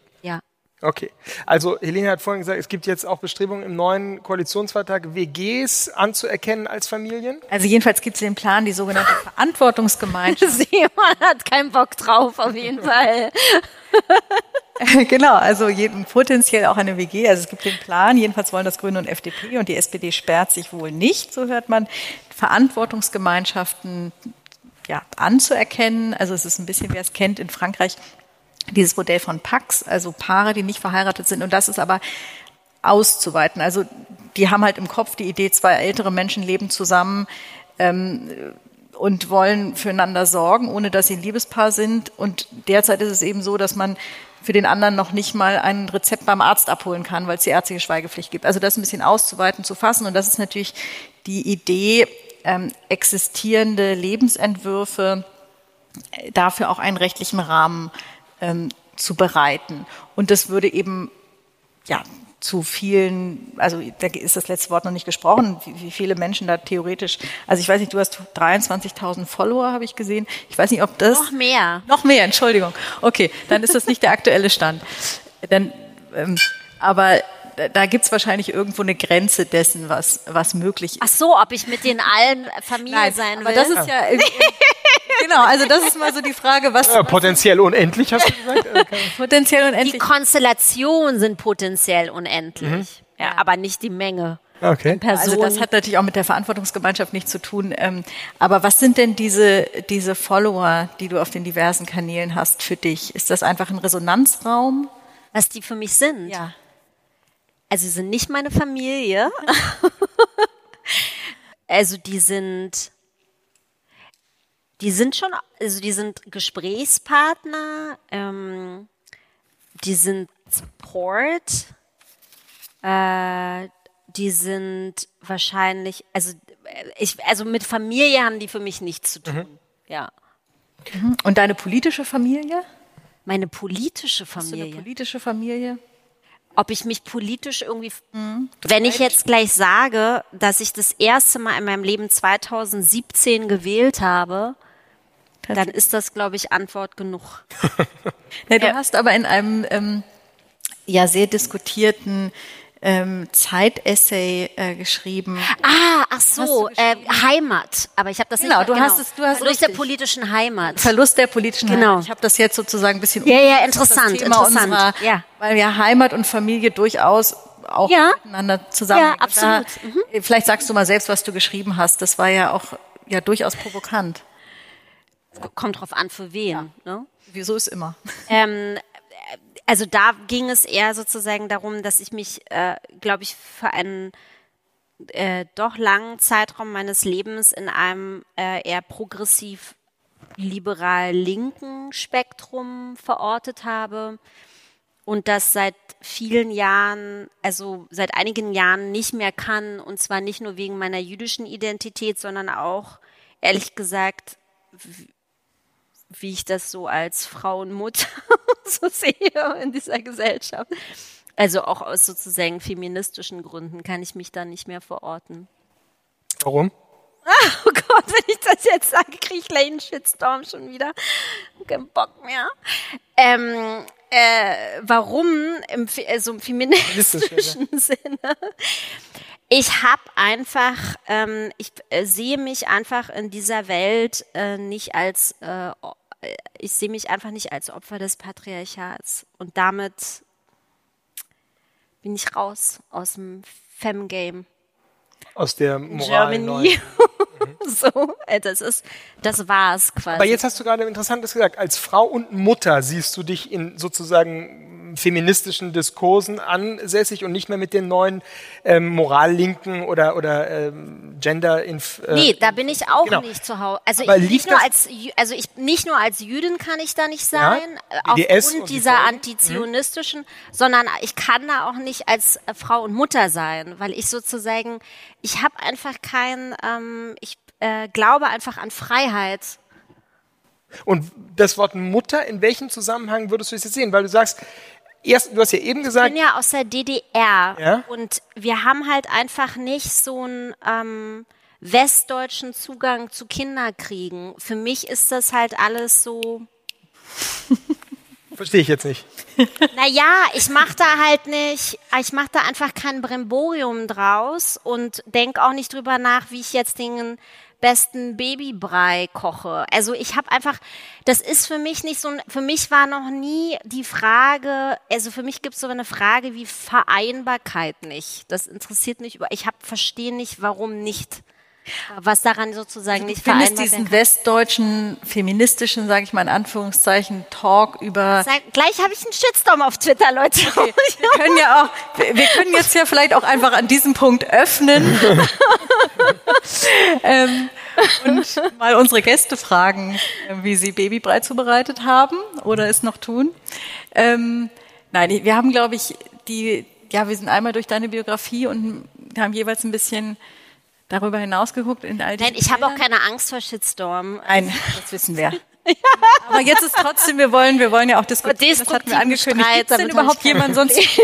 Okay. Also Helene hat vorhin gesagt, es gibt jetzt auch Bestrebungen im neuen Koalitionsvertrag, WGs anzuerkennen als Familien. Also jedenfalls gibt es den Plan, die sogenannte Verantwortungsgemeinschaft. Simon hat keinen Bock drauf, auf jeden Fall. genau, also jeden, potenziell auch eine WG. Also es gibt den Plan, jedenfalls wollen das Grüne und FDP und die SPD sperrt sich wohl nicht, so hört man, Verantwortungsgemeinschaften ja, anzuerkennen. Also es ist ein bisschen, wer es kennt, in Frankreich dieses Modell von Pax, also Paare, die nicht verheiratet sind. Und das ist aber auszuweiten. Also die haben halt im Kopf die Idee, zwei ältere Menschen leben zusammen ähm, und wollen füreinander sorgen, ohne dass sie ein Liebespaar sind. Und derzeit ist es eben so, dass man für den anderen noch nicht mal ein Rezept beim Arzt abholen kann, weil es die ärztliche Schweigepflicht gibt. Also das ein bisschen auszuweiten, zu fassen. Und das ist natürlich die Idee, ähm, existierende Lebensentwürfe dafür auch einen rechtlichen Rahmen ähm, zu bereiten. Und das würde eben ja zu vielen, also da ist das letzte Wort noch nicht gesprochen, wie, wie viele Menschen da theoretisch, also ich weiß nicht, du hast 23.000 Follower, habe ich gesehen. Ich weiß nicht, ob das... Noch mehr. Noch mehr, Entschuldigung. Okay, dann ist das nicht der aktuelle Stand. Dann, ähm, aber da gibt's wahrscheinlich irgendwo eine Grenze dessen, was, was möglich ist. Ach so, ob ich mit den allen Familie Nein, sein will. Aber das ist ja, genau, also das ist mal so die Frage, was. Ja, potenziell unendlich, hast du gesagt? Also potenziell unendlich. Die Konstellationen sind potenziell unendlich. Mhm. Ja, aber nicht die Menge. Okay. Also das hat natürlich auch mit der Verantwortungsgemeinschaft nichts zu tun. Ähm, aber was sind denn diese, diese Follower, die du auf den diversen Kanälen hast für dich? Ist das einfach ein Resonanzraum? Was die für mich sind? Ja. Also sie sind nicht meine Familie. also die sind die sind schon, also die sind Gesprächspartner, ähm, die sind Support, äh, die sind wahrscheinlich, also ich, also mit Familie haben die für mich nichts zu tun. Mhm. Ja. Mhm. Und deine politische Familie? Meine politische Familie. Hast du eine politische Familie? ob ich mich politisch irgendwie, mhm. wenn ich jetzt gleich sage, dass ich das erste Mal in meinem Leben 2017 gewählt habe, dann ist das, glaube ich, Antwort genug. ja, du hast aber in einem ähm, ja sehr diskutierten ähm, Zeitessay äh, geschrieben. Ah, ach so, äh, Heimat. Aber ich habe das genau, nicht. Du genau, hast es, du hast Verlust richtig. der politischen Heimat. Verlust der politischen genau. Heimat. Ich habe das jetzt sozusagen ein bisschen. Ja, ja, interessant, interessant. Unserer, ja. Weil ja Heimat und Familie durchaus auch Ja. miteinander zusammen. Ja, absolut. Mhm. Da, Vielleicht sagst du mal selbst, was du geschrieben hast. Das war ja auch ja durchaus provokant. Kommt drauf an, für wen. Ne? Wieso ist immer? Ähm, also da ging es eher sozusagen darum, dass ich mich, äh, glaube ich, für einen äh, doch langen Zeitraum meines Lebens in einem äh, eher progressiv liberal linken Spektrum verortet habe und das seit vielen Jahren, also seit einigen Jahren nicht mehr kann und zwar nicht nur wegen meiner jüdischen Identität, sondern auch ehrlich gesagt wie ich das so als Frau und Mutter so sehe in dieser Gesellschaft. Also auch aus sozusagen feministischen Gründen kann ich mich da nicht mehr verorten. Warum? Oh Gott, wenn ich das jetzt sage, kriege ich gleich einen Shitstorm schon wieder. Kein Bock mehr. Ähm, äh, warum im, also im feministischen Sinne? Ich habe einfach, ähm, ich äh, sehe mich einfach in dieser Welt äh, nicht als, äh, ich sehe mich einfach nicht als Opfer des Patriarchats. Und damit bin ich raus aus dem Fem-Game. Aus der Moral. Germany. so, äh, das ist, das war's quasi. Aber jetzt hast du gerade Interessantes gesagt. Als Frau und Mutter siehst du dich in sozusagen feministischen Diskursen ansässig und nicht mehr mit den neuen ähm, Morallinken oder, oder ähm, Gender inf äh, Nee, da bin ich auch genau. nicht zu Hause. Also Aber ich, nicht nur als also ich nicht nur als Jüdin kann ich da nicht sein, äh, BDS und aufgrund die dieser Folgen. antizionistischen, sondern ich kann da auch nicht als äh, Frau und Mutter sein, weil ich sozusagen ich habe einfach kein ähm, ich äh, glaube einfach an Freiheit. Und das Wort Mutter, in welchem Zusammenhang würdest du es jetzt sehen? Weil du sagst, erst, du hast ja eben Ich gesagt, bin ja aus der DDR Ja? und wir haben halt einfach nicht so einen ähm, westdeutschen Zugang zu Kinderkriegen. Für mich ist das halt alles so verstehe ich jetzt nicht. Naja, ich mache da halt nicht, ich mache da einfach kein Bremborium draus und denke auch nicht drüber nach, wie ich jetzt den besten Babybrei koche. Also ich habe einfach, das ist für mich nicht so, für mich war noch nie die Frage, also für mich gibt es so eine Frage wie Vereinbarkeit nicht. Das interessiert mich über, ich habe verstehe nicht, warum nicht. Was daran sozusagen nicht Ich finde vereinbar diesen werden kann. westdeutschen, feministischen, sage ich mal in Anführungszeichen, Talk über Sag- Gleich habe ich einen Shitstorm auf Twitter, Leute. Wir können ja auch, wir wir können jetzt ja vielleicht auch einfach an diesem Punkt öffnen ähm, und mal unsere Gäste fragen, äh, wie sie Babybrei zubereitet haben oder es noch tun. Ähm, nein, wir haben, glaube ich, die, ja, wir sind einmal durch deine Biografie und haben jeweils ein bisschen darüber hinaus geguckt in all Nein, ich habe auch keine Angst vor Shitstorm. Nein, das wissen wir. Aber jetzt ist trotzdem, wir wollen, wir wollen ja auch diskutieren, das hatten wir angekündigt. Streit, denn überhaupt jemanden sonst?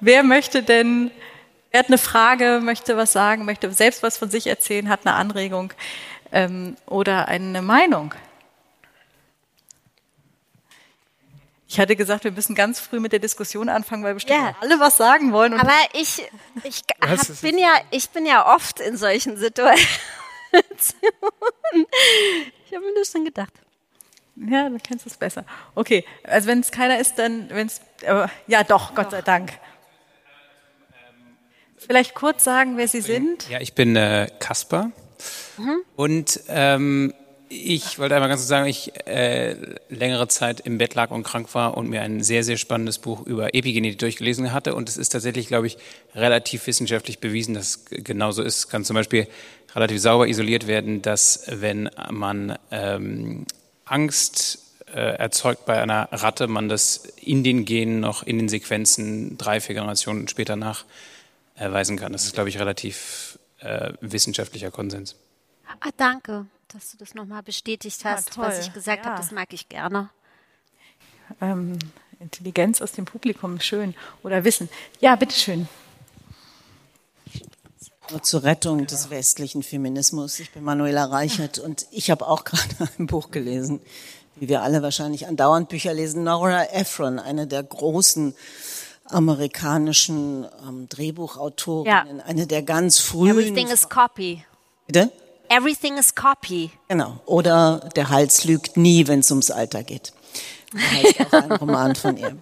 Wer möchte denn, wer hat eine Frage, möchte was sagen, möchte selbst was von sich erzählen, hat eine Anregung ähm, oder eine Meinung? Ich hatte gesagt, wir müssen ganz früh mit der Diskussion anfangen, weil bestimmt Ja. alle was sagen wollen. Und Aber ich, ich hab, bin ja, ich bin ja oft in solchen Situationen. Ich habe mir das schon gedacht. Ja, dann kennst du es besser. Okay, also wenn es keiner ist, dann, wenn es, äh, ja doch, Gott sei Dank. Vielleicht kurz sagen, wer Sie sind. Ja, ich bin äh, Kasper. Und ähm, ich wollte einmal ganz kurz sagen, ich äh, längere Zeit im Bett lag und krank war und mir ein sehr, sehr spannendes Buch über Epigenetik durchgelesen hatte. Und es ist tatsächlich, glaube ich, relativ wissenschaftlich bewiesen, dass es genauso ist. Es kann zum Beispiel relativ sauber isoliert werden, dass wenn man ähm, Angst äh, erzeugt bei einer Ratte, man das in den Genen noch in den Sequenzen drei, vier Generationen später nachweisen kann. Das ist, glaube ich, relativ äh, wissenschaftlicher Konsens. Ah, danke, dass du das nochmal bestätigt hast, toll. was ich gesagt Ja. habe. Das mag ich gerne. Ähm, Intelligenz aus dem Publikum, schön. Oder Wissen. Ja, bitteschön. Nur zur Rettung des westlichen Feminismus. Ich bin Manuela Reichert und ich habe auch gerade ein Buch gelesen, wie wir alle wahrscheinlich andauernd Bücher lesen. Nora Ephron, eine der großen amerikanischen ähm, Drehbuchautorinnen, Ja. eine der ganz frühen. Everything is copy. Bitte? Everything is copy. Genau. Oder der Hals lügt nie, wenn es ums Alter geht. heißt auch ein Roman von ihr.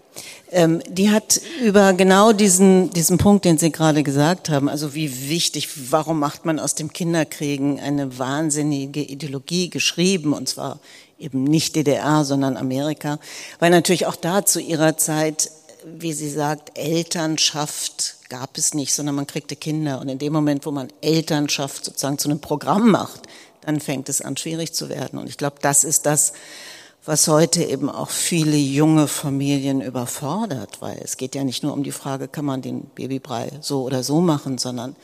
Ähm, die hat über genau diesen, diesen Punkt, den Sie gerade gesagt haben, also wie wichtig, warum macht man aus dem Kinderkriegen eine wahnsinnige Ideologie geschrieben, und zwar eben nicht DDR, sondern Amerika, weil natürlich auch da zu ihrer Zeit, wie sie sagt, Elternschaft gab es nicht, sondern man kriegte Kinder. Und in dem Moment, wo man Elternschaft sozusagen zu einem Programm macht, dann fängt es an, schwierig zu werden. Und ich glaube, das ist das, was heute eben auch viele junge Familien überfordert, weil es geht ja nicht nur um die Frage, kann man den Babybrei so oder so machen, sondern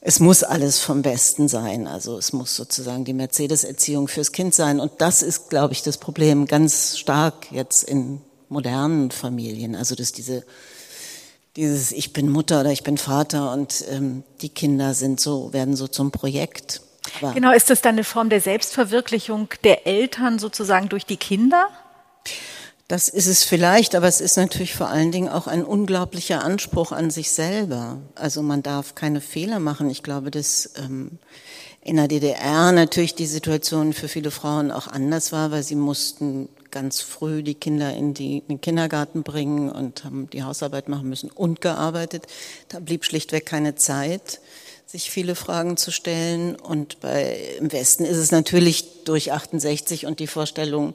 es muss alles vom Besten sein. Also es muss sozusagen die Mercedes-Erziehung fürs Kind sein. Und das ist, glaube ich, das Problem ganz stark jetzt in modernen Familien. Also dass diese dieses Ich bin Mutter oder ich bin Vater und ähm, die Kinder sind so werden so zum Projekt. Aber genau, ist das dann eine Form der Selbstverwirklichung der Eltern sozusagen durch die Kinder? Das ist es vielleicht, aber es ist natürlich vor allen Dingen auch ein unglaublicher Anspruch an sich selber. Also man darf keine Fehler machen. Ich glaube, dass ähm, in der DDR natürlich die Situation für viele Frauen auch anders war, weil sie mussten ganz früh die Kinder in, die, in den Kindergarten bringen und haben die Hausarbeit machen müssen und gearbeitet. Da blieb schlichtweg keine Zeit sich viele Fragen zu stellen. Und bei, im Westen ist es natürlich durch 68 und die Vorstellung,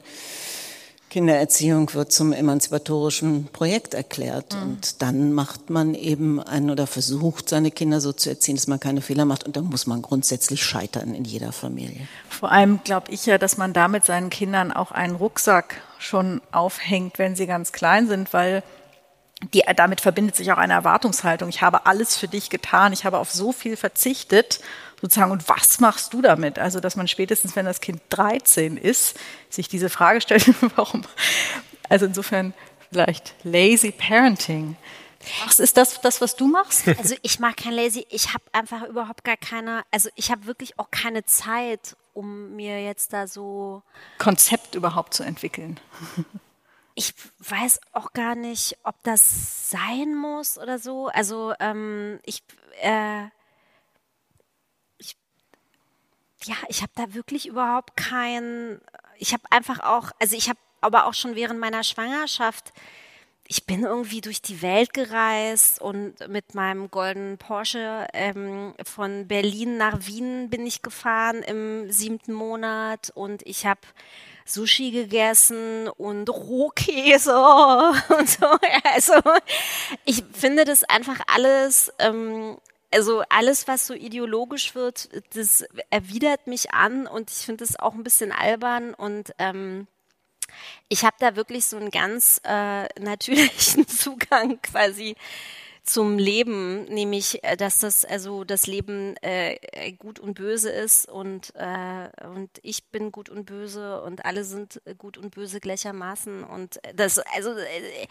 Kindererziehung wird zum emanzipatorischen Projekt erklärt. Mhm. Und dann macht man eben ein oder versucht, seine Kinder so zu erziehen, dass man keine Fehler macht. Und dann muss man grundsätzlich scheitern in jeder Familie. Vor allem glaube ich ja, dass man damit seinen Kindern auch einen Rucksack schon aufhängt, wenn sie ganz klein sind, weil die, damit verbindet sich auch eine Erwartungshaltung. Ich habe alles für dich getan, ich habe auf so viel verzichtet, sozusagen, und was machst du damit? Also, dass man spätestens, wenn das Kind 13 ist, sich diese Frage stellt, warum? Also insofern vielleicht lazy parenting. Was ist das, das, was du machst? Also ich mag kein Lazy. Ich habe einfach überhaupt gar keine, also ich habe wirklich auch keine Zeit, um mir jetzt da so Konzept überhaupt zu entwickeln ich weiß auch gar nicht, ob das sein muss oder so. Also ähm, ich, äh, ich, ja, ich habe da wirklich überhaupt kein. Ich habe einfach auch, also ich habe aber auch schon während meiner Schwangerschaft. Ich bin irgendwie durch die Welt gereist und mit meinem goldenen Porsche ähm, von Berlin nach Wien bin ich gefahren im siebten Monat und ich habe Sushi gegessen und Rohkäse und so. Also ich finde das einfach alles, ähm, also alles, was so ideologisch wird, das erwidert mich an und ich finde es auch ein bisschen albern und ähm, ich habe da wirklich so einen ganz äh, natürlichen Zugang quasi zum Leben, nämlich äh, dass das also das Leben äh, gut und böse ist und äh, und ich bin gut und böse und alle sind gut und böse gleichermaßen und das also äh,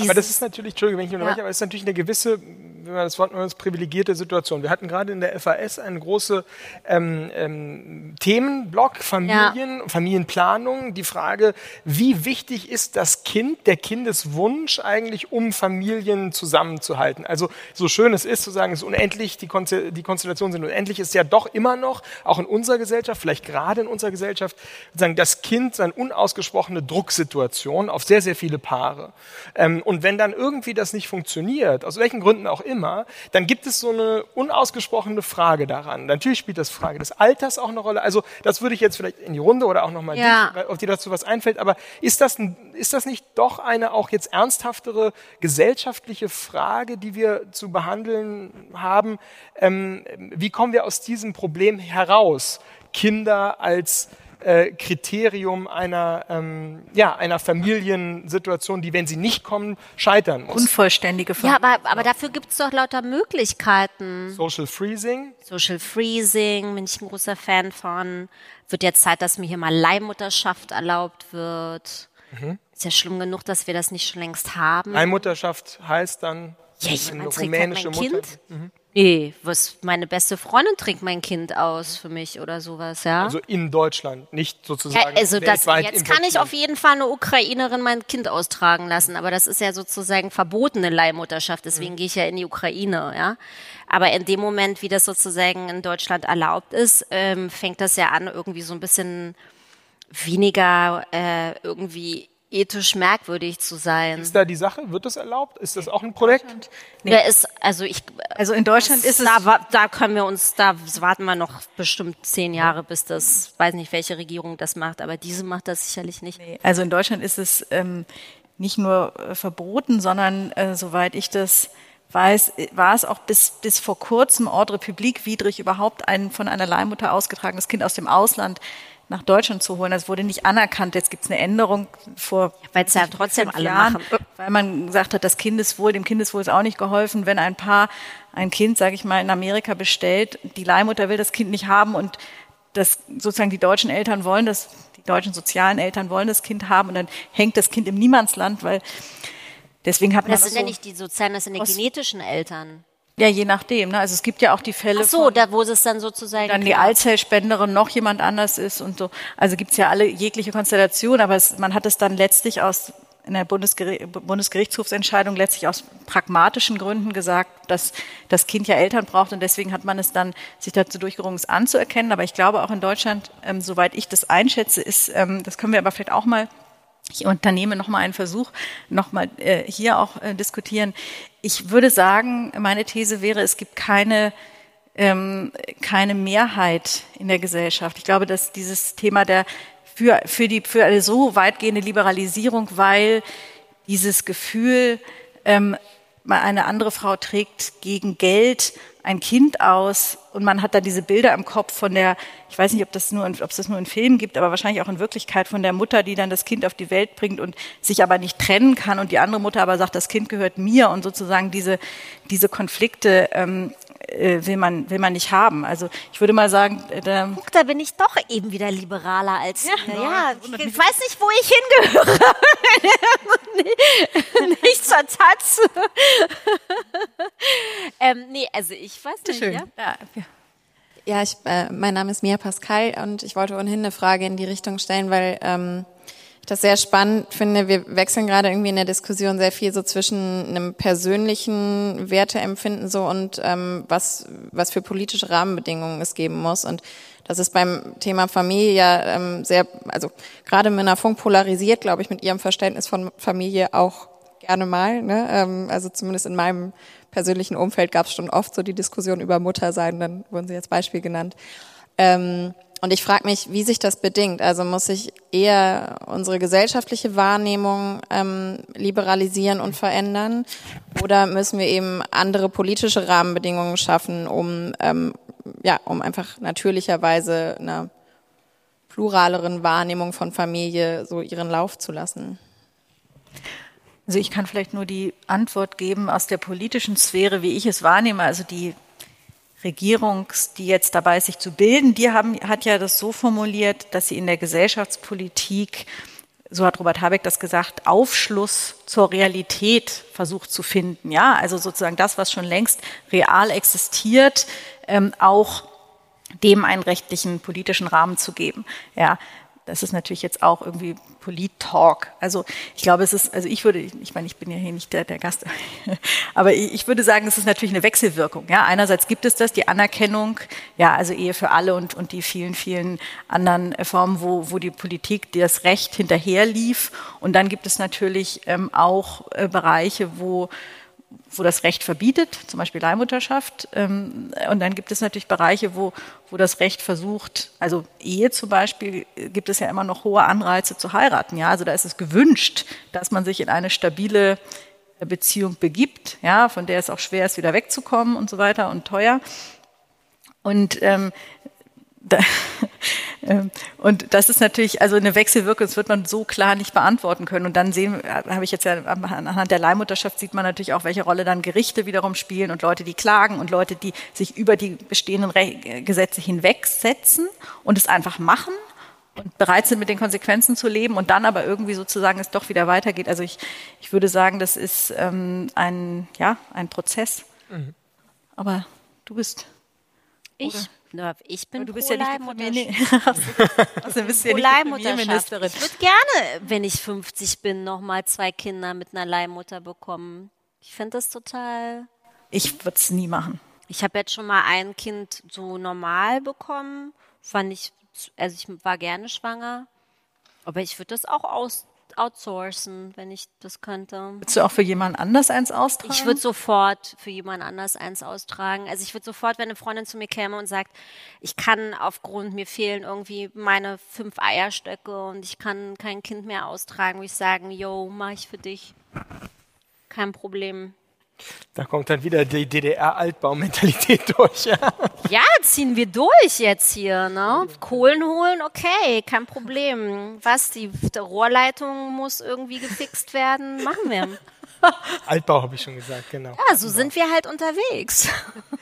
aber das ist natürlich, Entschuldigung, wenn ich unterbreche, ja. aber das ist natürlich eine gewisse, wenn man das Wort nennt, privilegierte Situation. Wir hatten gerade in der FAS einen großen ähm, ähm, Themenblock, Familien, ja. Familienplanung, die Frage, wie wichtig ist das Kind, der Kindeswunsch eigentlich, um Familien zusammenzuhalten? Also so schön es ist zu sagen, es ist unendlich, die, Konze die Konstellationen sind unendlich, ist ja doch immer noch, auch in unserer Gesellschaft, vielleicht gerade in unserer Gesellschaft, sagen, das Kind eine unausgesprochene Drucksituation auf sehr, sehr viele Paare. Ähm, und wenn dann irgendwie das nicht funktioniert, aus welchen Gründen auch immer, dann gibt es so eine unausgesprochene Frage daran. Natürlich spielt das Frage des Alters auch eine Rolle. Also das würde ich jetzt vielleicht in die Runde oder auch nochmal ja. dich, auf die dazu was einfällt. Aber ist das, ist das nicht doch eine auch jetzt ernsthaftere gesellschaftliche Frage, die wir zu behandeln haben? Ähm, wie kommen wir aus diesem Problem heraus? Kinder als äh, Kriterium einer, ähm, ja, einer Familiensituation, die, wenn sie nicht kommen, scheitern muss. Unvollständige Familie. Ja, aber, aber dafür gibt es doch lauter Möglichkeiten. Social Freezing. Social Freezing, bin ich ein großer Fan von. Wird jetzt Zeit, dass mir hier mal Leihmutterschaft erlaubt wird. Mhm. Ist ja schlimm genug, dass wir das nicht schon längst haben. Leihmutterschaft heißt dann ja, ich eine rumänische halt mein Mutter. Kind. Mhm. Nee, was meine beste Freundin trinkt mein Kind aus für mich oder sowas, ja. Also in Deutschland, nicht sozusagen. Ja, also das, jetzt kann ich auf jeden Fall eine Ukrainerin mein Kind austragen lassen, aber das ist ja sozusagen verbotene Leihmutterschaft, deswegen mhm. gehe ich ja in die Ukraine, ja. Aber in dem Moment, wie das sozusagen in Deutschland erlaubt ist, ähm, fängt das ja an, irgendwie so ein bisschen weniger äh, irgendwie ethisch merkwürdig zu sein. Ist da die Sache? Wird das erlaubt? Ist das auch ein Projekt? Nee. Ist, also ich, also in Deutschland ist es. Da, da können wir uns, da warten wir noch bestimmt zehn Jahre, bis das, weiß nicht, welche Regierung das macht, aber diese macht das sicherlich nicht. Nee, also in Deutschland ist es ähm, nicht nur äh, verboten, sondern äh, soweit ich das weiß, war es auch bis, bis vor kurzem Ordre Public widrig, überhaupt ein von einer Leihmutter ausgetragenes Kind aus dem Ausland nach Deutschland zu holen. Das wurde nicht anerkannt. Jetzt gibt es eine Änderung vor weil es ja trotzdem alle Jahren, machen. weil man gesagt hat, das Kindeswohl, dem Kindeswohl ist auch nicht geholfen, wenn ein Paar ein Kind, sage ich mal, in Amerika bestellt, die Leihmutter will das Kind nicht haben und das sozusagen die deutschen Eltern wollen das, die deutschen sozialen Eltern wollen das Kind haben und dann hängt das Kind im Niemandsland, weil deswegen hat man das sind so ja nicht die sozialen, das sind die genetischen Eltern. Ja, je nachdem. Ne? Also es gibt ja auch die Fälle. Ach so, da wo es dann sozusagen dann die Eizellspenderin noch jemand anders ist und so. Also gibt's ja alle jegliche Konstellation, aber es, man hat es dann letztlich aus in der Bundesger Bundesgerichtshofsentscheidung letztlich aus pragmatischen Gründen gesagt, dass das Kind ja Eltern braucht und deswegen hat man es dann sich dazu durchgerungen, es anzuerkennen. Aber ich glaube auch in Deutschland, ähm, soweit ich das einschätze, ist, ähm, das können wir aber vielleicht auch mal ich unternehme nochmal einen Versuch, nochmal äh, hier auch äh, diskutieren. Ich würde sagen, meine These wäre, es gibt keine, ähm, keine Mehrheit in der Gesellschaft. Ich glaube, dass dieses Thema der für, für, die, für eine so weitgehende Liberalisierung, weil dieses Gefühl, ähm, eine andere Frau trägt gegen Geld ein Kind aus und man hat da diese Bilder im Kopf von der, ich weiß nicht, ob das nur, ob es das nur in Filmen gibt, aber wahrscheinlich auch in Wirklichkeit von der Mutter, die dann das Kind auf die Welt bringt und sich aber nicht trennen kann. Und die andere Mutter aber sagt, das Kind gehört mir. Und sozusagen diese diese Konflikte ähm, äh, will man will man nicht haben. Also ich würde mal sagen, äh, da, Guck, da bin ich doch eben wieder liberaler als ja. ja ich, ich weiß nicht, wo ich hingehöre. nicht zur Taz. ähm, nee, also ich weiß nicht. Schön. Ja? Ja, ja ich, äh, mein Name ist Mia Pascal und ich wollte ohnehin eine Frage in die Richtung stellen, weil ähm, das sehr spannend finde. Wir wechseln gerade irgendwie in der Diskussion sehr viel so zwischen einem persönlichen Werteempfinden so und ähm, was, was für politische Rahmenbedingungen es geben muss. Und das ist beim Thema Familie ja ähm, sehr, also gerade Männer Funk polarisiert, glaube ich, mit ihrem Verständnis von Familie auch gerne mal. Ne? Ähm, also zumindest in meinem persönlichen Umfeld gab es schon oft so die Diskussion über Muttersein, dann wurden sie als Beispiel genannt. Ähm, und ich frage mich, wie sich das bedingt. Also muss sich eher unsere gesellschaftliche Wahrnehmung ähm, liberalisieren und verändern? Oder müssen wir eben andere politische Rahmenbedingungen schaffen, um, ähm, ja, um einfach natürlicherweise einer pluraleren Wahrnehmung von Familie so ihren Lauf zu lassen? Also ich kann vielleicht nur die Antwort geben aus der politischen Sphäre, wie ich es wahrnehme. Also die Regierung, die jetzt dabei ist, sich zu bilden, die haben, hat ja das so formuliert, dass sie in der Gesellschaftspolitik, so hat Robert Habeck das gesagt, Aufschluss zur Realität versucht zu finden. Ja, also sozusagen das, was schon längst real existiert, ähm, auch dem einen rechtlichen politischen Rahmen zu geben. Ja, das ist natürlich jetzt auch irgendwie Polit-Talk. Also ich glaube, es ist, also ich würde, ich meine, ich bin ja hier nicht der, der Gast, aber ich würde sagen, es ist natürlich eine Wechselwirkung. Ja, einerseits gibt es das, die Anerkennung, ja, also Ehe für alle und, und die vielen, vielen anderen Formen, wo, wo die Politik das Recht hinterherlief. Und dann gibt es natürlich ähm, auch äh, Bereiche, wo wo das Recht verbietet, zum Beispiel Leihmutterschaft. Ähm, und dann gibt es natürlich Bereiche, wo, wo das Recht versucht, also Ehe zum Beispiel, gibt es ja immer noch hohe Anreize zu heiraten. Ja, also da ist es gewünscht, dass man sich in eine stabile Beziehung begibt, ja, von der es auch schwer ist, wieder wegzukommen und so weiter und teuer. Und ähm, und das ist natürlich also eine Wechselwirkung, das wird man so klar nicht beantworten können. Und dann sehen, habe ich jetzt ja anhand der Leihmutterschaft sieht man natürlich auch, welche Rolle dann Gerichte wiederum spielen und Leute, die klagen und Leute, die sich über die bestehenden Gesetze hinwegsetzen und es einfach machen und bereit sind, mit den Konsequenzen zu leben und dann aber irgendwie sozusagen es doch wieder weitergeht. Also ich, ich würde sagen, das ist ähm, ein, ja, ein Prozess. Mhm. Aber du bist. Ich? Na, ich bin du bist ja nicht Familie. also bist ja nicht. Ich würde gerne, wenn ich 50 bin, nochmal zwei Kinder mit einer Leihmutter bekommen. Ich finde das total. Ich würde es nie machen. Ich habe jetzt schon mal ein Kind so normal bekommen. Fand ich, also ich war gerne schwanger. Aber ich würde das auch aus outsourcen, wenn ich das könnte. Würdest du auch für jemand anders eins austragen? Ich würde sofort für jemand anders eins austragen. Also ich würde sofort, wenn eine Freundin zu mir käme und sagt, ich kann aufgrund, mir fehlen irgendwie meine fünf Eierstöcke und ich kann kein Kind mehr austragen, würde ich sagen, yo, mach ich für dich. Kein Problem. Da kommt dann wieder die DDR-Altbaumentalität durch. Ja. ja, ziehen wir durch jetzt hier. Ne? Kohlen holen, okay, kein Problem. Was, die, die Rohrleitung muss irgendwie gefixt werden? Machen wir. Altbau habe ich schon gesagt, genau. Ja, so sind wir halt unterwegs.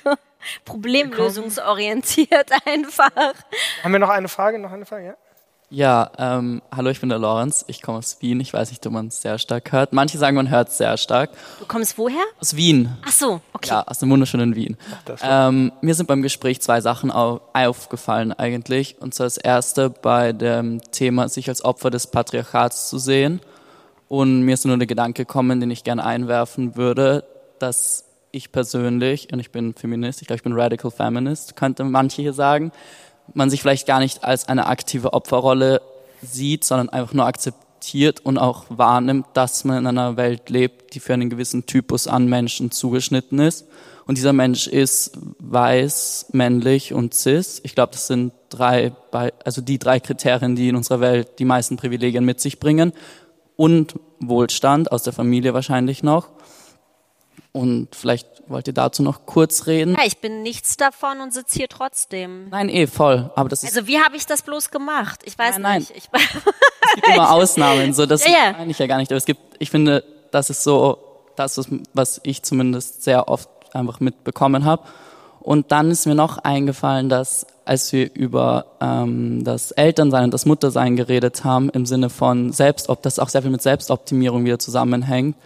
Problemlösungsorientiert einfach. Haben wir noch eine Frage? Noch eine Frage, ja? Ja, ähm, hallo, ich bin der Lorenz. Ich komme aus Wien. Ich weiß nicht, ob man es sehr stark hört. Manche sagen, man hört es sehr stark. Du kommst woher? Aus Wien. Ach so, okay. Ja, aus dem wunderschönen Wien. Ach, ähm, mir sind beim Gespräch zwei Sachen aufgefallen eigentlich. Und zwar das erste bei dem Thema, sich als Opfer des Patriarchats zu sehen. Und mir ist nur der Gedanke gekommen, den ich gerne einwerfen würde, dass ich persönlich, und ich bin Feminist, ich glaube, ich bin Radical Feminist, könnte manche hier sagen, man sich vielleicht gar nicht als eine aktive Opferrolle sieht, sondern einfach nur akzeptiert und auch wahrnimmt, dass man in einer Welt lebt, die für einen gewissen Typus an Menschen zugeschnitten ist. Und dieser Mensch ist weiß, männlich und cis. Ich glaube, das sind drei, also die drei Kriterien, die in unserer Welt die meisten Privilegien mit sich bringen. Und Wohlstand aus der Familie wahrscheinlich noch. Und vielleicht wollt ihr dazu noch kurz reden. Ja, ich bin nichts davon und sitze hier trotzdem. Nein, eh, voll. Aber das ist also wie habe ich das bloß gemacht? Ich weiß nein, nicht. Nein. Ich, es gibt immer Ausnahmen. So, das ja, ja. meine ich ja gar nicht. Aber es gibt, ich finde, das ist so das, was ich zumindest sehr oft einfach mitbekommen habe. Und dann ist mir noch eingefallen, dass als wir über ähm, das Elternsein und das Muttersein geredet haben, im Sinne von Selbst, ob das auch sehr viel mit Selbstoptimierung wieder zusammenhängt,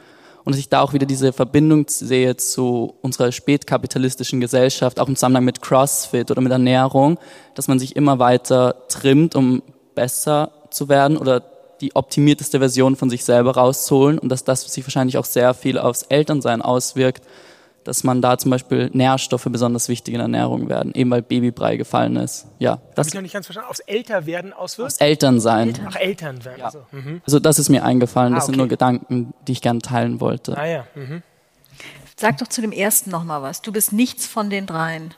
und dass ich da auch wieder diese Verbindung sehe zu unserer spätkapitalistischen Gesellschaft, auch im Zusammenhang mit CrossFit oder mit Ernährung, dass man sich immer weiter trimmt, um besser zu werden oder die optimierteste Version von sich selber rauszuholen und dass das sich wahrscheinlich auch sehr viel aufs Elternsein auswirkt, dass man da zum Beispiel Nährstoffe besonders wichtig in Ernährung werden, eben weil Babybrei gefallen ist. Ja, das Hab ich noch nicht ganz verstanden. Aufs Älterwerden auswirkt? Aufs Elternsein. Eltern. Ach, Elternwerden. Ja. Also. Mhm. also das ist mir eingefallen. Das ah, okay. sind nur Gedanken, die ich gerne teilen wollte. Ah ja. Mhm. Sag doch zu dem ersten noch mal was. Du bist nichts von den dreien.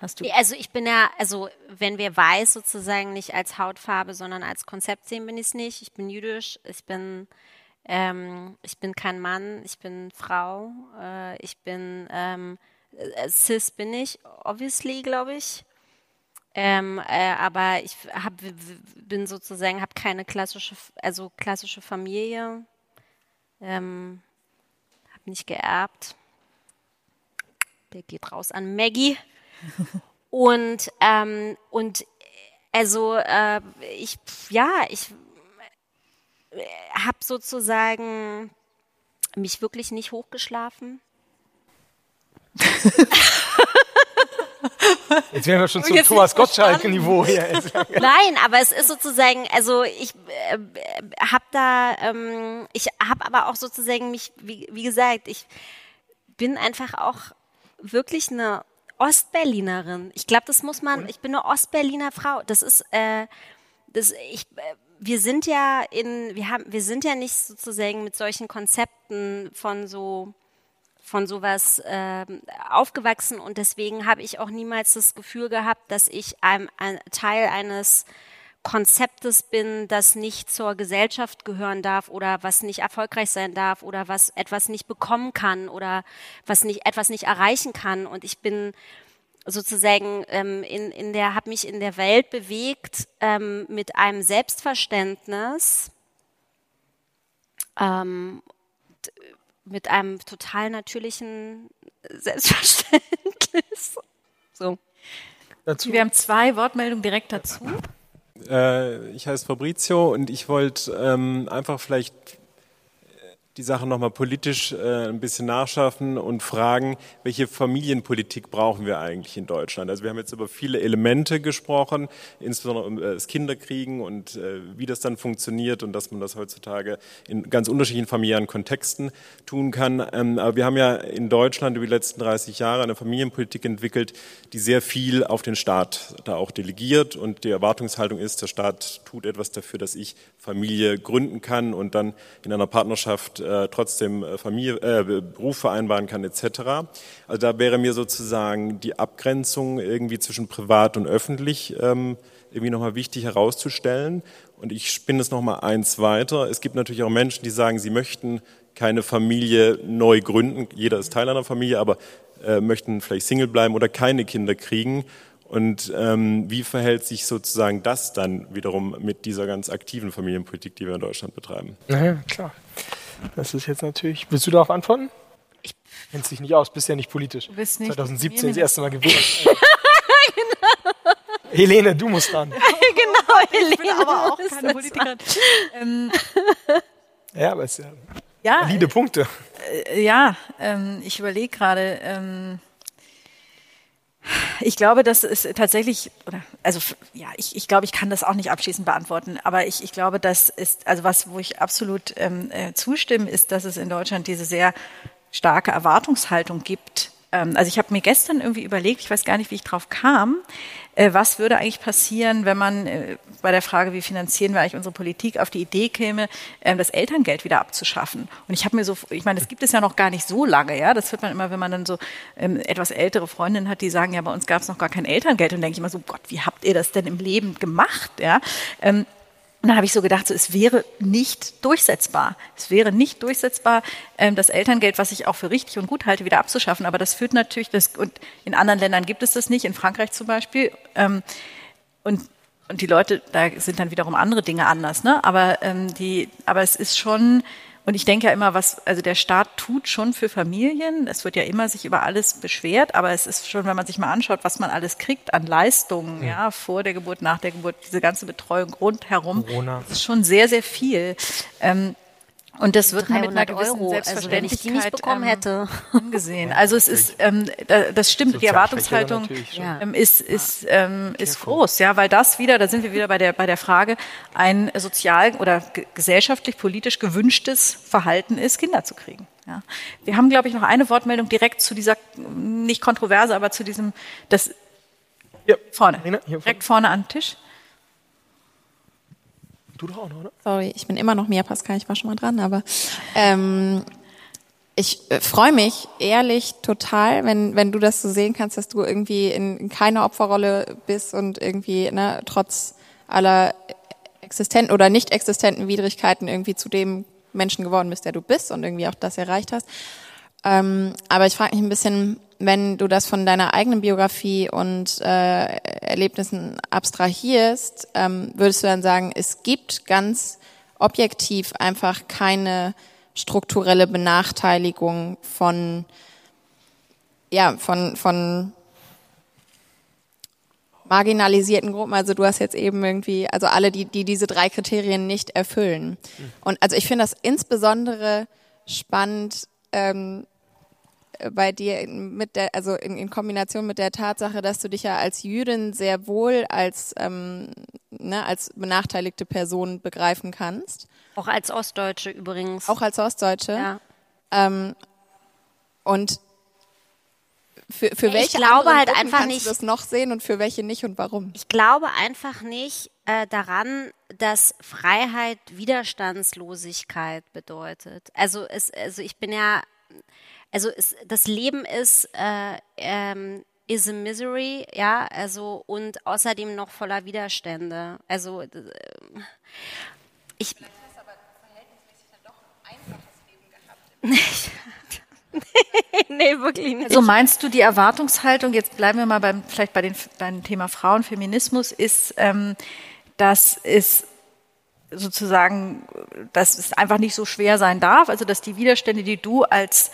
Hast du? Also ich bin ja, also wenn wir weiß sozusagen nicht als Hautfarbe, sondern als Konzept sehen, bin ich es nicht. Ich bin jüdisch. Ich bin ähm, ich bin kein Mann, ich bin Frau, äh, ich bin ähm, äh, cis bin ich, obviously, glaube ich. Ähm, äh, aber ich hab, bin sozusagen, habe keine klassische, also klassische Familie, ähm, habe nicht geerbt. Der geht raus an Maggie. und ähm, und also äh, ich ja ich habe sozusagen mich wirklich nicht hochgeschlafen. Jetzt wären wir schon zum Thomas Gottschalk-Niveau hier. Nein, aber es ist sozusagen, also ich äh, habe da, ähm, ich habe aber auch sozusagen mich, wie, wie gesagt, ich bin einfach auch wirklich eine Ostberlinerin. Ich glaube, das muss man, ich bin eine Ostberliner Frau. Das ist, äh, das, ich, äh, wir sind ja in, wir haben, wir sind ja nicht sozusagen mit solchen Konzepten von so von sowas äh, aufgewachsen. Und deswegen habe ich auch niemals das Gefühl gehabt, dass ich ein, ein Teil eines Konzeptes bin, das nicht zur Gesellschaft gehören darf oder was nicht erfolgreich sein darf oder was etwas nicht bekommen kann oder was nicht etwas nicht erreichen kann. Und ich bin sozusagen ähm, in, in der, habe mich in der Welt bewegt ähm, mit einem Selbstverständnis, ähm, mit einem total natürlichen Selbstverständnis. So. Dazu. Wir haben zwei Wortmeldungen direkt dazu. Äh, ich heiße Fabrizio und ich wollte ähm, einfach vielleicht die Sache nochmal politisch äh, ein bisschen nachschaffen und fragen, welche Familienpolitik brauchen wir eigentlich in Deutschland? Also wir haben jetzt über viele Elemente gesprochen, insbesondere um äh, das Kinderkriegen und äh, wie das dann funktioniert und dass man das heutzutage in ganz unterschiedlichen familiären Kontexten tun kann. Ähm, aber wir haben ja in Deutschland über die letzten 30 Jahre eine Familienpolitik entwickelt, die sehr viel auf den Staat da auch delegiert und die Erwartungshaltung ist, der Staat tut etwas dafür, dass ich Familie gründen kann und dann in einer Partnerschaft äh, trotzdem äh, Familie, äh, Beruf vereinbaren kann etc. Also da wäre mir sozusagen die Abgrenzung irgendwie zwischen privat und öffentlich ähm, irgendwie nochmal wichtig herauszustellen. Und ich spinne es nochmal eins weiter. Es gibt natürlich auch Menschen, die sagen, sie möchten keine Familie neu gründen. Jeder ist Teil einer Familie, aber äh, möchten vielleicht Single bleiben oder keine Kinder kriegen. Und ähm, wie verhält sich sozusagen das dann wiederum mit dieser ganz aktiven Familienpolitik, die wir in Deutschland betreiben? Naja, klar. Das ist jetzt natürlich. Willst du darauf antworten? Ich kennst dich nicht aus, bist ja nicht politisch. Du bist nicht 2017 das erste Mal gewählt. genau. Helene, du musst ran. genau, Helene. Ich bin aber auch keine Politikerin. Ähm, ja, aber es ist ja, ja valide äh, Punkte. Äh, ja, ähm, ich überlege gerade. Ich glaube, das ist tatsächlich, oder, also ja, ich, ich glaube, ich kann das auch nicht abschließend beantworten, aber ich, ich glaube, das ist, also was, wo ich absolut ähm, äh, zustimme, ist, dass es in Deutschland diese sehr starke Erwartungshaltung gibt, ähm, also ich habe mir gestern irgendwie überlegt, ich weiß gar nicht, wie ich drauf kam, äh, was würde eigentlich passieren, wenn man äh, bei der Frage, wie finanzieren wir eigentlich unsere Politik, auf die Idee käme, äh, das Elterngeld wieder abzuschaffen. Und ich habe mir so, ich meine, das gibt es ja noch gar nicht so lange, ja. Das hört man immer, wenn man dann so ähm, etwas ältere Freundinnen hat, die sagen, ja, bei uns gab es noch gar kein Elterngeld. Und denke ich immer so, Gott, wie habt ihr das denn im Leben gemacht, ja? Ähm, und dann habe ich so gedacht, so, es wäre nicht durchsetzbar. Es wäre nicht durchsetzbar, ähm, das Elterngeld, was ich auch für richtig und gut halte, wieder abzuschaffen. Aber das führt natürlich, das, und in anderen Ländern gibt es das nicht, in Frankreich zum Beispiel. Ähm, und, und die Leute, da sind dann wiederum andere Dinge anders. Ne? Aber, ähm, die, aber es ist schon und ich denke ja immer, was, also der Staat tut schon für Familien. Es wird ja immer sich über alles beschwert, aber es ist schon, wenn man sich mal anschaut, was man alles kriegt an Leistungen, ja, ja vor der Geburt, nach der Geburt, diese ganze Betreuung rundherum, Corona. ist schon sehr, sehr viel. Ähm, und das wird mit einer gewissen Euro, Selbstverständlichkeit also wenn ich die nicht bekommen ähm, hätte. angesehen. Also es ist, ähm, das stimmt, die Erwartungshaltung ähm, ist, ist, ähm, ist groß, ja, weil das wieder, da sind wir wieder bei der, bei der Frage, ein sozial oder gesellschaftlich, politisch gewünschtes Verhalten ist, Kinder zu kriegen. Ja. Wir haben, glaube ich, noch eine Wortmeldung direkt zu dieser, nicht Kontroverse, aber zu diesem, das, ja. vorne, direkt vorne an den Tisch. Du doch auch noch, oder? Sorry, ich bin immer noch Mia Pascal, ich war schon mal dran, aber ähm, ich äh, freue mich ehrlich total, wenn, wenn du das so sehen kannst, dass du irgendwie in, in keiner Opferrolle bist und irgendwie ne, trotz aller existenten oder nicht existenten Widrigkeiten irgendwie zu dem Menschen geworden bist, der du bist und irgendwie auch das erreicht hast. Ähm, aber ich frage mich ein bisschen, wenn du das von deiner eigenen Biografie und äh, Erlebnissen abstrahierst, ähm, würdest du dann sagen, es gibt ganz objektiv einfach keine strukturelle Benachteiligung von, ja, von, von marginalisierten Gruppen. Also du hast jetzt eben irgendwie, also alle, die, die diese drei Kriterien nicht erfüllen. Und also ich finde das insbesondere spannend, ähm, bei dir mit der, also in, in, Kombination mit der Tatsache, dass du dich ja als Jüdin sehr wohl als, ähm, ne, als benachteiligte Person begreifen kannst. Auch als Ostdeutsche übrigens. Auch als Ostdeutsche. Ja. Ähm, und für, für welche ich glaube halt Gruppen einfach kannst nicht, du das noch sehen und für welche nicht und warum? Ich glaube einfach nicht äh, daran, dass Freiheit Widerstandslosigkeit bedeutet. Also es, also ich bin ja also es, das Leben ist äh, ähm, is a misery, ja, also und außerdem noch voller Widerstände. Also äh, ich. Vielleicht hast aber verhältnismäßig dann doch ein einfaches Leben gehabt. nee, wirklich nicht. Also meinst du, die Erwartungshaltung, jetzt bleiben wir mal beim, vielleicht bei den, beim Thema Frauenfeminismus, ist, ähm, dass es sozusagen, dass es einfach nicht so schwer sein darf, also dass die Widerstände, die du als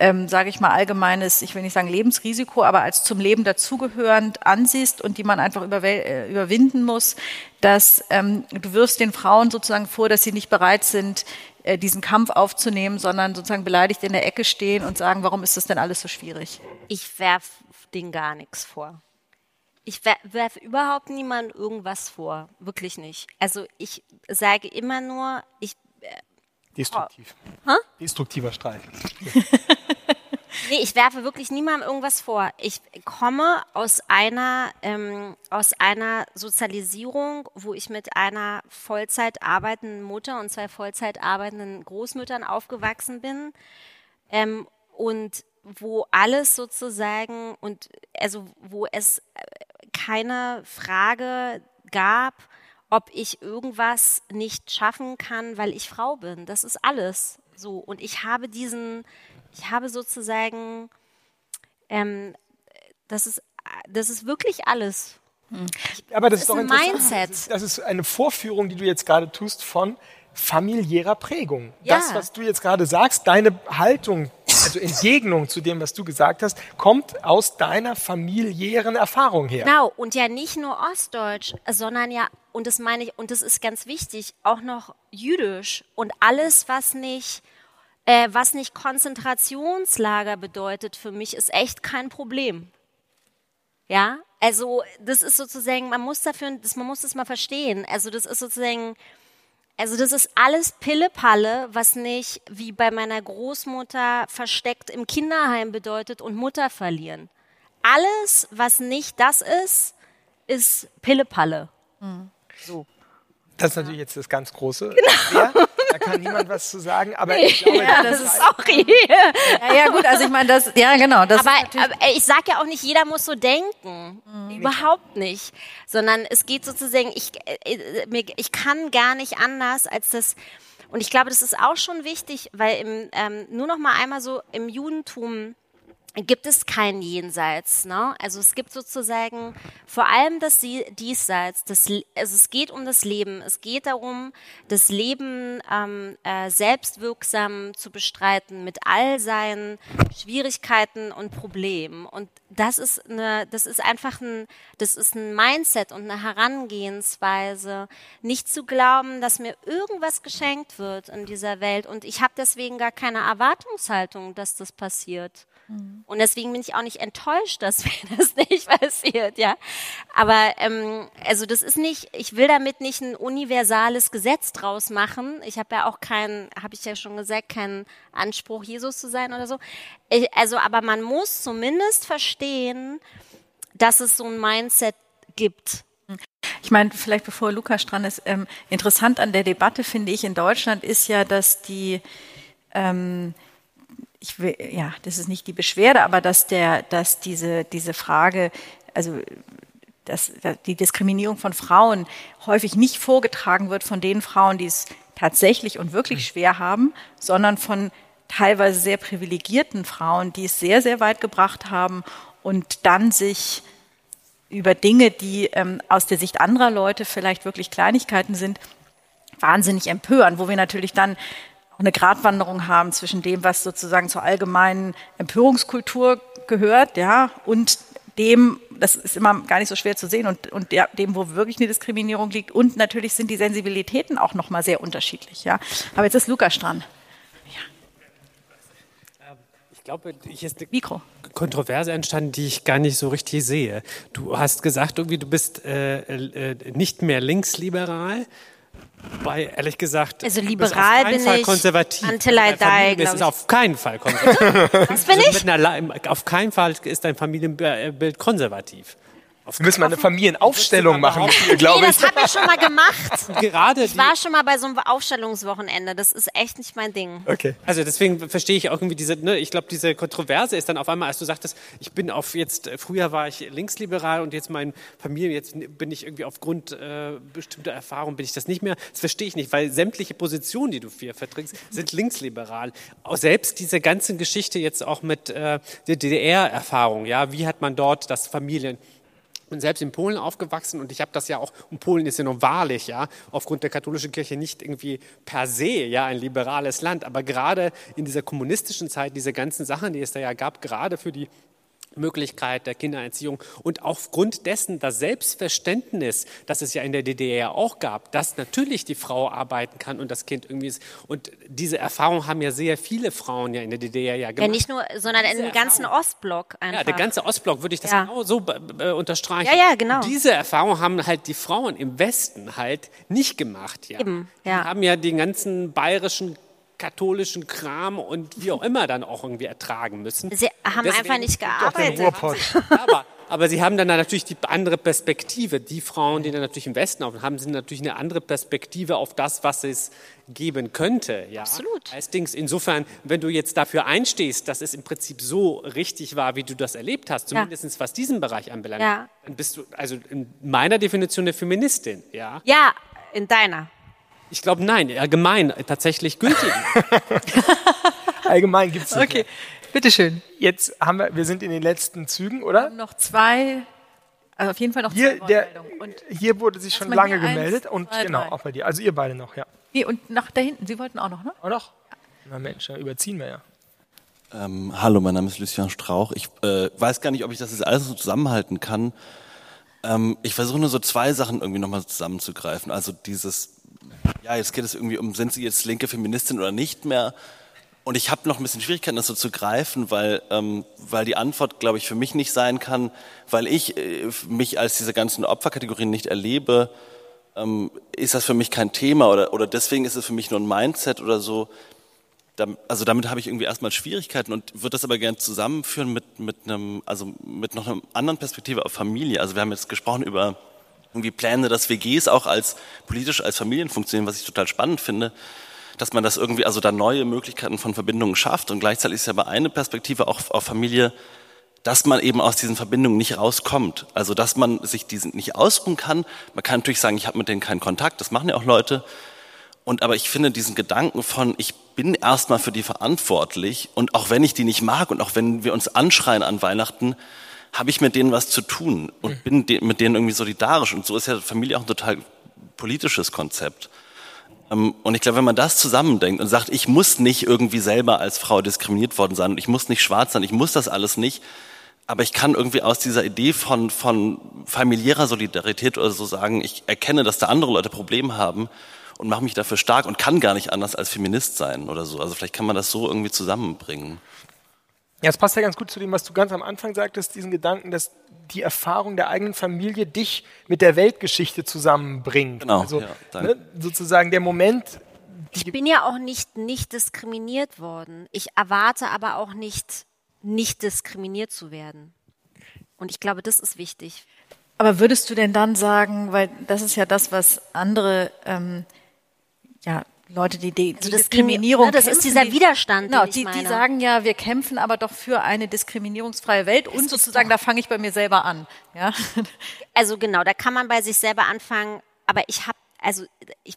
ähm, sage ich mal, allgemeines, ich will nicht sagen Lebensrisiko, aber als zum Leben dazugehörend ansiehst und die man einfach äh, überwinden muss, dass ähm, du wirfst den Frauen sozusagen vor, dass sie nicht bereit sind, äh, diesen Kampf aufzunehmen, sondern sozusagen beleidigt in der Ecke stehen und sagen, warum ist das denn alles so schwierig? Ich werf denen gar nichts vor. Ich werfe überhaupt niemandem irgendwas vor, wirklich nicht. Also ich sage immer nur, ich Destruktiv. Oh. Destruktiver Streit. Nee, ich werfe wirklich niemandem irgendwas vor. Ich komme aus einer, ähm, aus einer Sozialisierung, wo ich mit einer Vollzeit arbeitenden Mutter und zwei Vollzeit arbeitenden Großmüttern aufgewachsen bin. Ähm, und wo alles sozusagen und also wo es äh, keine Frage gab, ob ich irgendwas nicht schaffen kann, weil ich Frau bin. Das ist alles so. Und ich habe diesen, ich habe sozusagen, ähm, das ist, das ist wirklich alles. Aber das, ist ist doch ein. Mindset. Das ist, das ist eine Vorführung, die du jetzt gerade tust von familiärer Prägung. Ja. Das, was du jetzt gerade sagst, deine Haltung, also Entgegnung zu dem, was du gesagt hast, kommt aus deiner familiären Erfahrung her. Genau, und ja nicht nur Ostdeutsch, sondern ja, und das meine ich, und das ist ganz wichtig, auch noch Jüdisch und alles, was nicht, äh, was nicht Konzentrationslager bedeutet für mich, ist echt kein Problem. Ja, also das ist sozusagen, man muss dafür, das, man muss das mal verstehen. Also das ist sozusagen, also das ist alles Pillepalle, was nicht wie bei meiner Großmutter versteckt im Kinderheim bedeutet und Mutter verlieren. Alles, was nicht das ist, ist Pillepalle. Das ist natürlich jetzt das ganz große. Genau. Ja, da kann niemand was zu sagen, aber ich glaube, das ist Sorry. ja, ja gut, also ich meine, das, ja genau, das Aber, aber ich sage ja auch nicht, jeder muss so denken. Überhaupt nicht. Sondern es geht sozusagen, ich, äh, mir- ich kann gar nicht anders als das. Und ich glaube, das ist auch schon wichtig, weil im, ähm, nur noch mal einmal so im Judentum gibt es kein Jenseits. Ne? Also es gibt sozusagen vor allem das Diesseits. Das, also es geht um das Leben. Es geht darum, das Leben ähm, äh, selbstwirksam zu bestreiten mit all seinen Schwierigkeiten und Problemen. Und das ist eine, das ist einfach ein, das ist ein Mindset und eine Herangehensweise, nicht zu glauben, dass mir irgendwas geschenkt wird in dieser Welt. Und ich habe deswegen gar keine Erwartungshaltung, dass das passiert. Und deswegen bin ich auch nicht enttäuscht, dass mir das nicht passiert, ja. Aber ähm, also das ist nicht, ich will damit nicht ein universales Gesetz draus machen. Ich habe ja auch keinen, habe ich ja schon gesagt, keinen Anspruch, Jesus zu sein oder so. Ich, also, aber man muss zumindest verstehen, dass es so ein Mindset gibt. Ich meine, vielleicht bevor Lukas dran ist, ähm, interessant an der Debatte finde ich in Deutschland ist ja, dass die, ähm, ich will, ja, das ist nicht die Beschwerde, aber dass der, dass diese, diese Frage, also dass, dass die Diskriminierung von Frauen häufig nicht vorgetragen wird von den Frauen, die es tatsächlich und wirklich schwer haben, sondern von teilweise sehr privilegierten Frauen, die es sehr, sehr weit gebracht haben und dann sich über Dinge, die ähm, aus der Sicht anderer Leute vielleicht wirklich Kleinigkeiten sind, wahnsinnig empören, wo wir natürlich dann auch eine Gratwanderung haben zwischen dem, was sozusagen zur allgemeinen Empörungskultur gehört, ja, und dem, das ist immer gar nicht so schwer zu sehen, und, und der, dem, wo wirklich eine Diskriminierung liegt. Und natürlich sind die Sensibilitäten auch nochmal sehr unterschiedlich, ja. Aber jetzt ist Lukas dran. Ich glaube, hier ist eine Mikro. Kontroverse entstanden, die ich gar nicht so richtig sehe. Du hast gesagt, irgendwie, du bist äh, äh, nicht mehr linksliberal. Weil, ehrlich gesagt, Also liberal auf keinen bin Fall ich konservativ. until I Deine Familie die, ist glaub ich. auf keinen Fall konservativ. Was bin Also ich? einer, auf keinen Fall ist dein Familienbild konservativ. Wir müssen mal eine Familienaufstellung machen glaube Nee, ich. das habe ich schon mal gemacht. Gerade Ich war schon mal bei so einem Aufstellungswochenende. Das ist echt nicht mein Ding. Okay. Also deswegen verstehe ich auch irgendwie diese, ne, ich glaube, diese Kontroverse ist dann auf einmal, als du sagtest, ich bin auf jetzt, äh, früher war ich linksliberal und jetzt meine Familie, jetzt bin ich irgendwie aufgrund äh, bestimmter Erfahrungen bin ich das nicht mehr. Das verstehe ich nicht, weil sämtliche Positionen, die du hier vertrittst, sind linksliberal. Auch selbst diese ganze Geschichte jetzt auch mit äh, der DDR-Erfahrung, ja, wie hat man dort das Familien bin selbst in Polen aufgewachsen und ich habe das ja auch, und Polen ist ja nur wahrlich, ja, aufgrund der katholischen Kirche nicht irgendwie per se, ja, ein liberales Land, aber gerade in dieser kommunistischen Zeit, diese ganzen Sachen, die es da ja gab, gerade für die Möglichkeit der Kindererziehung und aufgrund dessen das Selbstverständnis, das es ja in der DDR auch gab, dass natürlich die Frau arbeiten kann und das Kind irgendwie ist. Und diese Erfahrung haben ja sehr viele Frauen ja in der DDR ja gemacht. Ja, nicht nur, sondern im ganzen Ostblock einfach. Ja, der ganze Ostblock würde ich das Ja. genau so äh, unterstreichen. Ja, ja, genau. Diese Erfahrung haben halt die Frauen im Westen halt nicht gemacht. Ja. Eben, Die ja. haben ja die ganzen bayerischen katholischen Kram und wie auch immer dann auch irgendwie ertragen müssen. Sie haben Deswegen einfach nicht gearbeitet. Aber, aber sie haben dann natürlich die andere Perspektive. Die Frauen, die dann natürlich im Westen auf haben, sind natürlich eine andere Perspektive auf das, was es geben könnte. Ja? Absolut. Als Dings. Insofern, wenn du jetzt dafür einstehst, dass es im Prinzip so richtig war, wie du das erlebt hast, Ja. zumindest was diesen Bereich anbelangt, Ja. dann bist du also in meiner Definition eine Feministin. Ja? Ja, in deiner. Ich glaube, nein, allgemein tatsächlich gültig. Allgemein gibt es nicht Okay, mehr. bitteschön. Jetzt haben wir, wir sind in den letzten Zügen, oder? Noch zwei, also auf jeden Fall noch Hier, zwei der, hier wurde sich schon lange hier eins, gemeldet und zwei, genau, drei. auch bei dir. Also ihr beide noch, ja. nee, und nach da hinten, Sie wollten auch noch, ne? Auch noch? Na Mensch, da überziehen wir ja. Ähm, hallo, mein Name ist Lucien Strauch. Ich äh, weiß gar nicht, ob ich das jetzt alles so zusammenhalten kann. Ähm, ich versuche nur so zwei Sachen irgendwie nochmal zusammenzugreifen. Also dieses, ja, jetzt geht es irgendwie um, sind Sie jetzt linke Feministin oder nicht mehr? Und ich habe noch ein bisschen Schwierigkeiten, das so zu greifen, weil, ähm, weil die Antwort, glaube ich, für mich nicht sein kann, weil ich äh, mich als diese ganzen Opferkategorien nicht erlebe, ähm, ist das für mich kein Thema oder, oder deswegen ist es für mich nur ein Mindset oder so. Also damit habe ich irgendwie erstmal Schwierigkeiten und würde das aber gerne zusammenführen mit, mit einem, also mit noch einer anderen Perspektive auf Familie. Also wir haben jetzt gesprochen über irgendwie Pläne, dass WGs auch als politisch als Familien funktionieren, was ich total spannend finde, dass man das irgendwie, also da neue Möglichkeiten von Verbindungen schafft und gleichzeitig ist ja aber eine Perspektive auch auf Familie, dass man eben aus diesen Verbindungen nicht rauskommt. Also dass man sich diesen nicht ausruhen kann. Man kann natürlich sagen, ich habe mit denen keinen Kontakt, das machen ja auch Leute. Und aber ich finde diesen Gedanken von, ich bin erstmal für die verantwortlich und auch wenn ich die nicht mag und auch wenn wir uns anschreien an Weihnachten, habe ich mit denen was zu tun und bin de mit denen irgendwie solidarisch. Und so ist ja Familie auch ein total politisches Konzept. Ähm, Und ich glaube, wenn man das zusammendenkt und sagt, ich muss nicht irgendwie selber als Frau diskriminiert worden sein und ich muss nicht schwarz sein, ich muss das alles nicht, aber ich kann irgendwie aus dieser Idee von, von familiärer Solidarität oder so sagen, ich erkenne, dass da andere Leute Probleme haben und mache mich dafür stark und kann gar nicht anders als Feminist sein oder so. Also vielleicht kann man das so irgendwie zusammenbringen. Ja, es passt ja ganz gut zu dem, was du ganz am Anfang sagtest, diesen Gedanken, dass die Erfahrung der eigenen Familie dich mit der Weltgeschichte zusammenbringt. Genau, Also ja, ne, sozusagen der Moment, Ich bin ja auch nicht nicht diskriminiert worden. Ich erwarte aber auch nicht nicht diskriminiert zu werden. Und ich glaube, das ist wichtig. Aber würdest du denn dann sagen, weil das ist ja das, was andere ähm, ja, Leute, die, die, die Also das Diskriminierung ne, das ist kämpfen, dieser die, Widerstand, Genau, ich die, die sagen ja, wir kämpfen aber doch für eine diskriminierungsfreie Welt und ist sozusagen, doch- da fange ich bei mir selber an. Ja? Also genau, da kann man bei sich selber anfangen. Aber ich habe, also ich,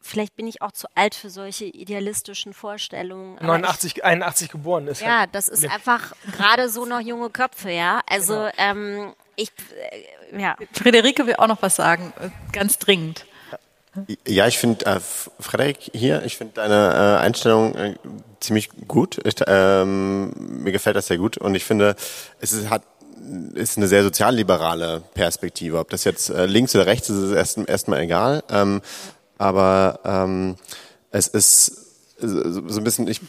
vielleicht bin ich auch zu alt für solche idealistischen Vorstellungen. aber 89, 81 geboren ist. Ich, ja, halt- das ist einfach gerade so noch junge Köpfe, ja. Also Genau. ähm, ich, äh, ja. Friederike will auch noch was sagen, äh, ganz dringend. Ja, ich finde, äh, Frederik hier, ich finde deine äh, Einstellung äh, ziemlich gut. Ich, ähm, mir gefällt das sehr gut und ich finde, es ist, hat ist eine sehr sozialliberale Perspektive. Ob das jetzt äh, links oder rechts ist, ist erst erstmal egal. Ähm, aber ähm, es ist so ein bisschen, ich,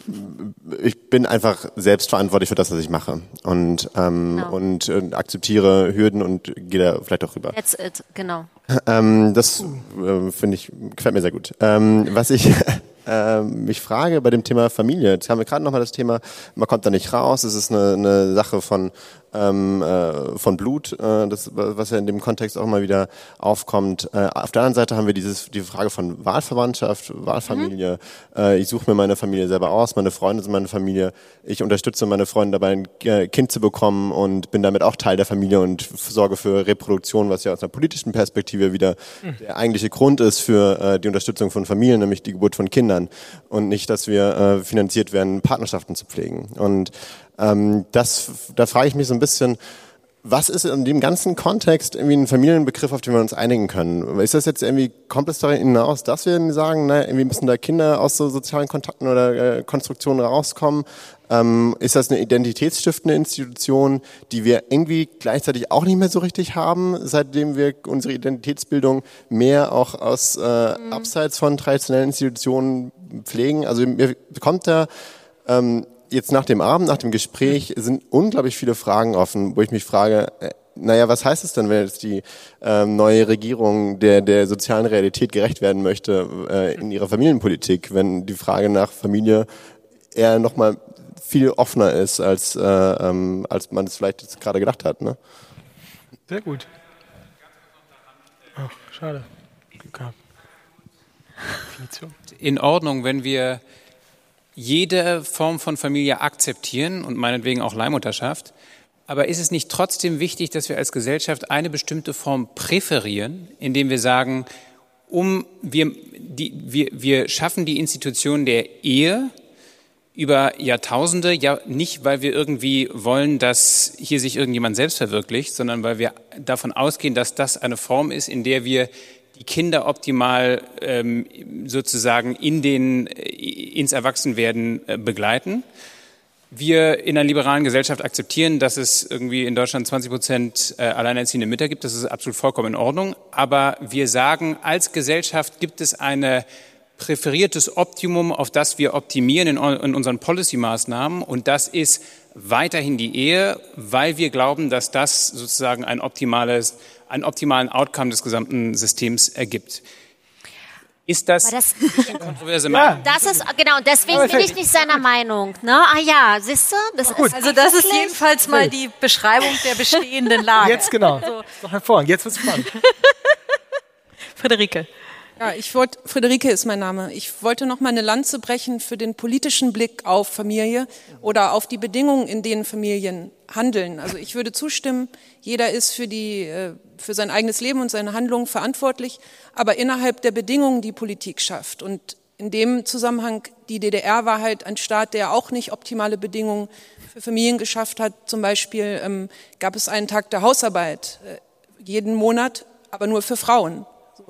ich bin einfach selbst verantwortlich für das, was ich mache und, ähm, Genau. und, äh, akzeptiere Hürden und gehe da vielleicht auch rüber. That's it, genau. Ähm, das äh, finde ich, gefällt mir sehr gut. Ähm, was ich äh, mich frage bei dem Thema Familie, jetzt haben wir gerade nochmal das Thema, man kommt da nicht raus, es ist eine, eine Sache von, ähm, äh, von Blut, äh, das, was ja in dem Kontext auch immer wieder aufkommt. Äh, auf der anderen Seite haben wir dieses, die Frage von Wahlverwandtschaft, Wahlfamilie. Äh, ich suche mir meine Familie selber aus, meine Freunde sind meine Familie. Ich unterstütze meine Freunde dabei, ein äh, Kind zu bekommen und bin damit auch Teil der Familie und sorge für Reproduktion, was ja aus einer politischen Perspektive wieder der eigentliche Grund ist für äh, die Unterstützung von Familien, nämlich die Geburt von Kindern. Und nicht, dass wir finanziert werden, Partnerschaften zu pflegen. Und ähm, das, da frage ich mich so ein bisschen, was ist in dem ganzen Kontext irgendwie ein Familienbegriff, auf den wir uns einigen können? Ist das jetzt irgendwie, kommt es darüber hinaus, dass wir sagen, na, irgendwie müssen da Kinder aus so sozialen Kontakten oder äh, Konstruktionen rauskommen? Ähm, ist das eine identitätsstiftende Institution, die wir irgendwie gleichzeitig auch nicht mehr so richtig haben, seitdem wir unsere Identitätsbildung mehr auch aus äh, abseits von traditionellen Institutionen pflegen? Also mir kommt da ähm, jetzt nach dem Abend, nach dem Gespräch sind unglaublich viele Fragen offen, wo ich mich frage, äh, naja, was heißt es denn, wenn jetzt die ähm, neue Regierung der, der sozialen Realität gerecht werden möchte äh, in ihrer Familienpolitik, wenn die Frage nach Familie eher nochmal viel offener ist, als, äh, ähm, als man es vielleicht jetzt gerade gedacht hat. Ne? Sehr gut. Ach, schade. In Ordnung, wenn wir jede Form von Familie akzeptieren und meinetwegen auch Leihmutterschaft. Aber ist es nicht trotzdem wichtig, dass wir als Gesellschaft eine bestimmte Form präferieren, indem wir sagen, um wir, die, wir, wir schaffen die Institution der Ehe über Jahrtausende, ja nicht, weil wir irgendwie wollen, dass hier sich irgendjemand selbst verwirklicht, sondern weil wir davon ausgehen, dass das eine Form ist, in der wir die Kinder optimal ähm, sozusagen in den, äh, ins Erwachsenwerden äh, begleiten. Wir in einer liberalen Gesellschaft akzeptieren, dass es irgendwie in Deutschland 20 Prozent äh, alleinerziehende Mütter gibt. Das ist absolut vollkommen in Ordnung. Aber wir sagen, als Gesellschaft gibt es eine präferiertes Optimum, auf das wir optimieren in, in unseren Policy-Maßnahmen. Und das ist weiterhin die Ehe, weil wir glauben, dass das sozusagen ein optimales, einen optimalen Outcome des gesamten Systems ergibt. Ist das, das kontroverse Meinung? Das ist, genau, und deswegen bin ich nicht seiner Meinung. Ne? Ah ja, siehst du? Das ist also das ist jedenfalls mal die Beschreibung der bestehenden Lage. Jetzt genau. So. Doch hervorragend, jetzt wird's spannend. Friederike. Ja, ich wollte, Friederike ist mein Name. Ich wollte noch mal eine Lanze brechen für den politischen Blick auf Familie oder auf die Bedingungen, in denen Familien handeln. Also ich würde zustimmen, jeder ist für die, äh, für sein eigenes Leben und seine Handlungen verantwortlich, aber innerhalb der Bedingungen, die Politik schafft. Und in dem Zusammenhang, die DDR war halt ein Staat, der auch nicht optimale Bedingungen für Familien geschafft hat. Zum Beispiel ähm, gab es einen Tag der Hausarbeit äh, jeden Monat, aber nur für Frauen.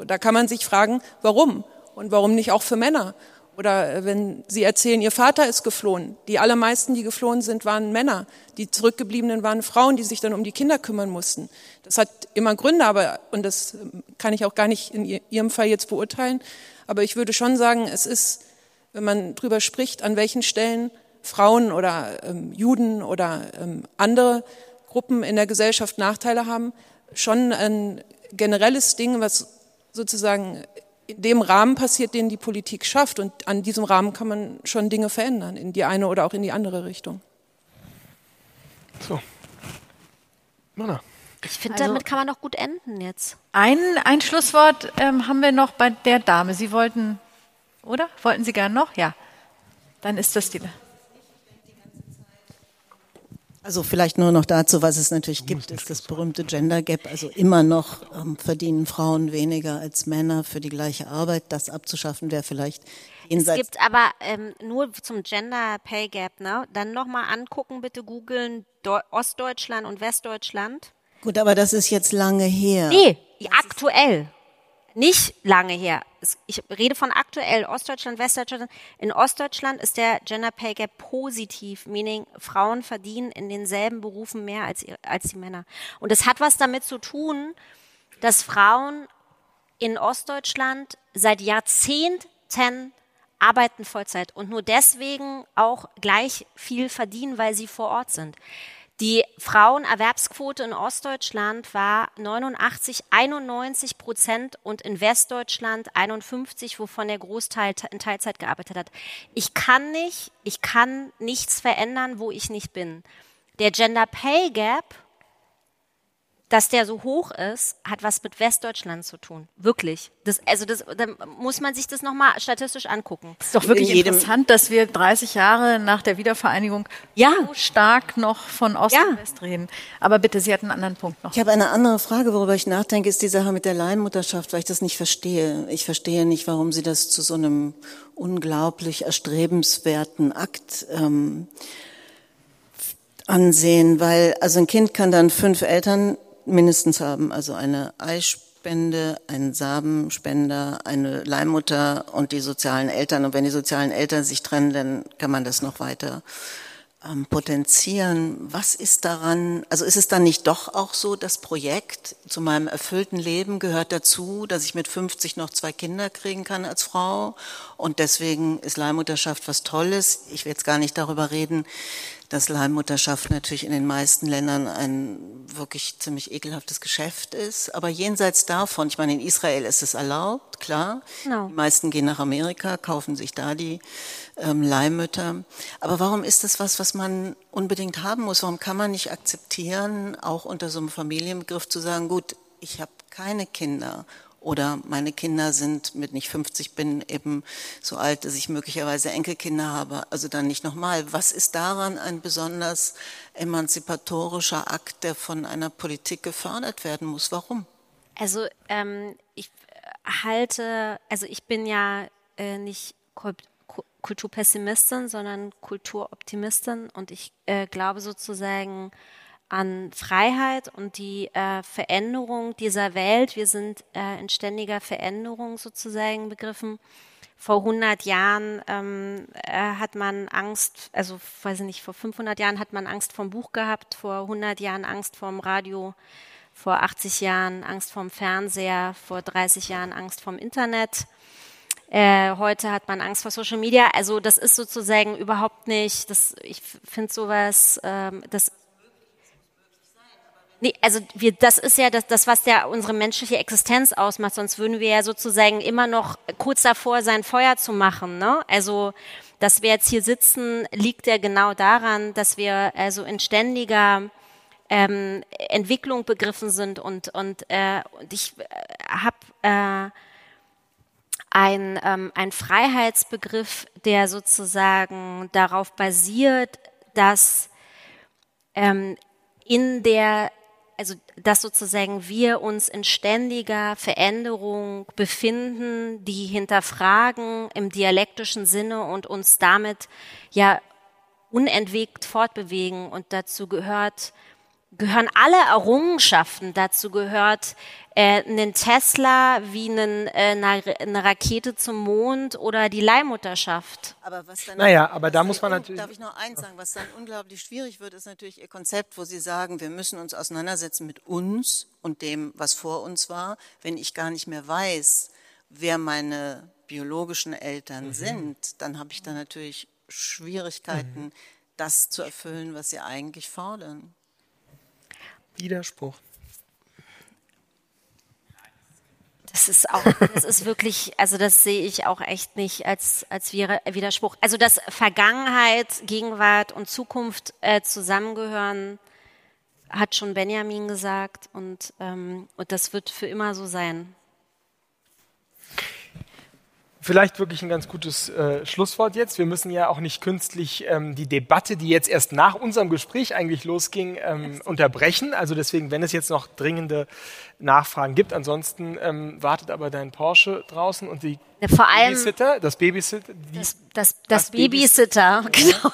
Da kann man sich fragen, warum? Und warum nicht auch für Männer? Oder äh, wenn Sie erzählen, Ihr Vater ist geflohen. Die allermeisten, die geflohen sind, waren Männer. Die zurückgebliebenen waren Frauen, die sich dann um die Kinder kümmern mussten. Das hat immer Gründe, aber, und das ähm, kann ich auch gar nicht in Ihrem Fall jetzt beurteilen. Aber ich würde schon sagen, es ist, wenn man drüber spricht, an welchen Stellen Frauen oder ähm, Juden oder ähm, andere Gruppen in der Gesellschaft Nachteile haben, schon ein generelles Ding, was sozusagen in dem Rahmen passiert, den die Politik schafft. Und an diesem Rahmen kann man schon Dinge verändern, in die eine oder auch in die andere Richtung. So. Mona. Ich finde, also, damit kann man doch gut enden jetzt. Ein, ein Schlusswort ähm, haben wir noch bei der Dame. Sie wollten, oder? Wollten Sie gern noch? Ja. Dann ist das die. Also vielleicht nur noch dazu, was es natürlich gibt, ist das berühmte Gender Gap. Also immer noch ähm, verdienen Frauen weniger als Männer für die gleiche Arbeit. Das abzuschaffen wäre vielleicht jenseits. Es gibt aber ähm, nur zum Gender Pay Gap, ne? Dann nochmal angucken, bitte googeln Ostdeutschland und Westdeutschland. Gut, aber das ist jetzt lange her. Nee, aktuell nicht lange her. Ich rede von aktuell Ostdeutschland, Westdeutschland. In Ostdeutschland ist der Gender Pay Gap positiv, meaning Frauen verdienen in denselben Berufen mehr als, als die Männer. Und es hat was damit zu tun, dass Frauen in Ostdeutschland seit Jahrzehnten arbeiten Vollzeit und nur deswegen auch gleich viel verdienen, weil sie vor Ort sind. Die Frauenerwerbsquote in Ostdeutschland war 89, 91 Prozent und in Westdeutschland 51, wovon der Großteil in Teilzeit gearbeitet hat. Ich kann nicht, ich kann nichts verändern, wo ich nicht bin. Der Gender Pay Gap dass der so hoch ist, hat was mit Westdeutschland zu tun. Wirklich. Das, also das, da muss man sich das nochmal statistisch angucken. Es ist doch wirklich interessant, dass wir 30 Jahre nach der Wiedervereinigung ja. so stark noch von Ost ja. und West reden. Aber bitte, Sie hatten einen anderen Punkt noch. Ich habe eine andere Frage, worüber ich nachdenke, ist die Sache mit der Leihmutterschaft, weil ich das nicht verstehe. Ich verstehe nicht, warum Sie das zu so einem unglaublich erstrebenswerten Akt ähm, ansehen, weil also ein Kind kann dann fünf Eltern mindestens haben, also eine Eispende, einen Samenspender, eine Leihmutter und die sozialen Eltern. Und wenn die sozialen Eltern sich trennen, dann kann man das noch weiter ähm, potenzieren. Was ist daran, also ist es dann nicht doch auch so, das Projekt zu meinem erfüllten Leben gehört dazu, dass ich mit 50 noch zwei Kinder kriegen kann als Frau und deswegen ist Leihmutterschaft was Tolles. Ich will jetzt gar nicht darüber reden, dass Leihmutterschaft natürlich in den meisten Ländern ein wirklich ziemlich ekelhaftes Geschäft ist. Aber jenseits davon, ich meine, in Israel ist es erlaubt, klar. Genau. Die meisten gehen nach Amerika, kaufen sich da die ähm, Leihmütter. Aber warum ist das was, was man unbedingt haben muss? Warum kann man nicht akzeptieren, auch unter so einem Familienbegriff zu sagen, gut, ich habe keine Kinder oder meine Kinder sind mit nicht 50 bin eben so alt, dass ich möglicherweise Enkelkinder habe. Also dann nicht nochmal. Was ist daran ein besonders emanzipatorischer Akt, der von einer Politik gefördert werden muss? Warum? Also ähm, ich halte, also ich bin ja äh, nicht Kulturpessimistin, sondern Kulturoptimistin und ich äh, glaube sozusagen, an Freiheit und die äh, Veränderung dieser Welt. Wir sind äh, in ständiger Veränderung sozusagen begriffen. Vor 100 Jahren ähm, äh, hat man Angst, also weiß ich nicht, vor 500 Jahren hat man Angst vom Buch gehabt, vor 100 Jahren Angst vorm Radio, vor 80 Jahren Angst vorm Fernseher, vor 30 Jahren Angst vorm Internet. Äh, heute hat man Angst vor Social Media. Also das ist sozusagen überhaupt nicht, das, ich finde sowas, ähm, das Nee, also wir, das ist ja das, das, was ja unsere menschliche Existenz ausmacht, sonst würden wir ja sozusagen immer noch kurz davor sein, Feuer zu machen. Ne? Also, dass wir jetzt hier sitzen, liegt ja genau daran, dass wir also in ständiger ähm, Entwicklung begriffen sind und, und, äh, und ich äh, habe äh, ein, ähm, ein Freiheitsbegriff, der sozusagen darauf basiert, dass ähm, in der also dass sozusagen wir uns in ständiger Veränderung befinden, die hinterfragen im dialektischen Sinne und uns damit ja unentwegt fortbewegen. Und dazu gehört gehören alle Errungenschaften. Dazu gehört äh, ein Tesla wie einen, äh, eine Rakete zum Mond oder die Leihmutterschaft. Aber was dann naja, aber da muss man natürlich. Darf ich noch eins sagen? Was dann unglaublich schwierig wird, ist natürlich Ihr Konzept, wo Sie sagen, wir müssen uns auseinandersetzen mit uns und dem, was vor uns war. Wenn ich gar nicht mehr weiß, wer meine biologischen Eltern mhm. sind, dann habe ich da natürlich Schwierigkeiten, mhm. das zu erfüllen, was Sie eigentlich fordern. Widerspruch. Das ist auch, das ist wirklich, also das sehe ich auch echt nicht als, als Widerspruch. Also dass Vergangenheit, Gegenwart und Zukunft äh, zusammengehören, hat schon Benjamin gesagt und, ähm, und das wird für immer so sein vielleicht wirklich ein ganz gutes äh, Schlusswort jetzt. Wir müssen ja auch nicht künstlich ähm, die Debatte, die jetzt erst nach unserem Gespräch eigentlich losging, ähm, unterbrechen. Also deswegen, wenn es jetzt noch dringende Nachfragen gibt, ansonsten ähm, wartet aber dein Porsche draußen und die vor allem Babysitter, das Babysitter, das, das, das, Babysitter, genau.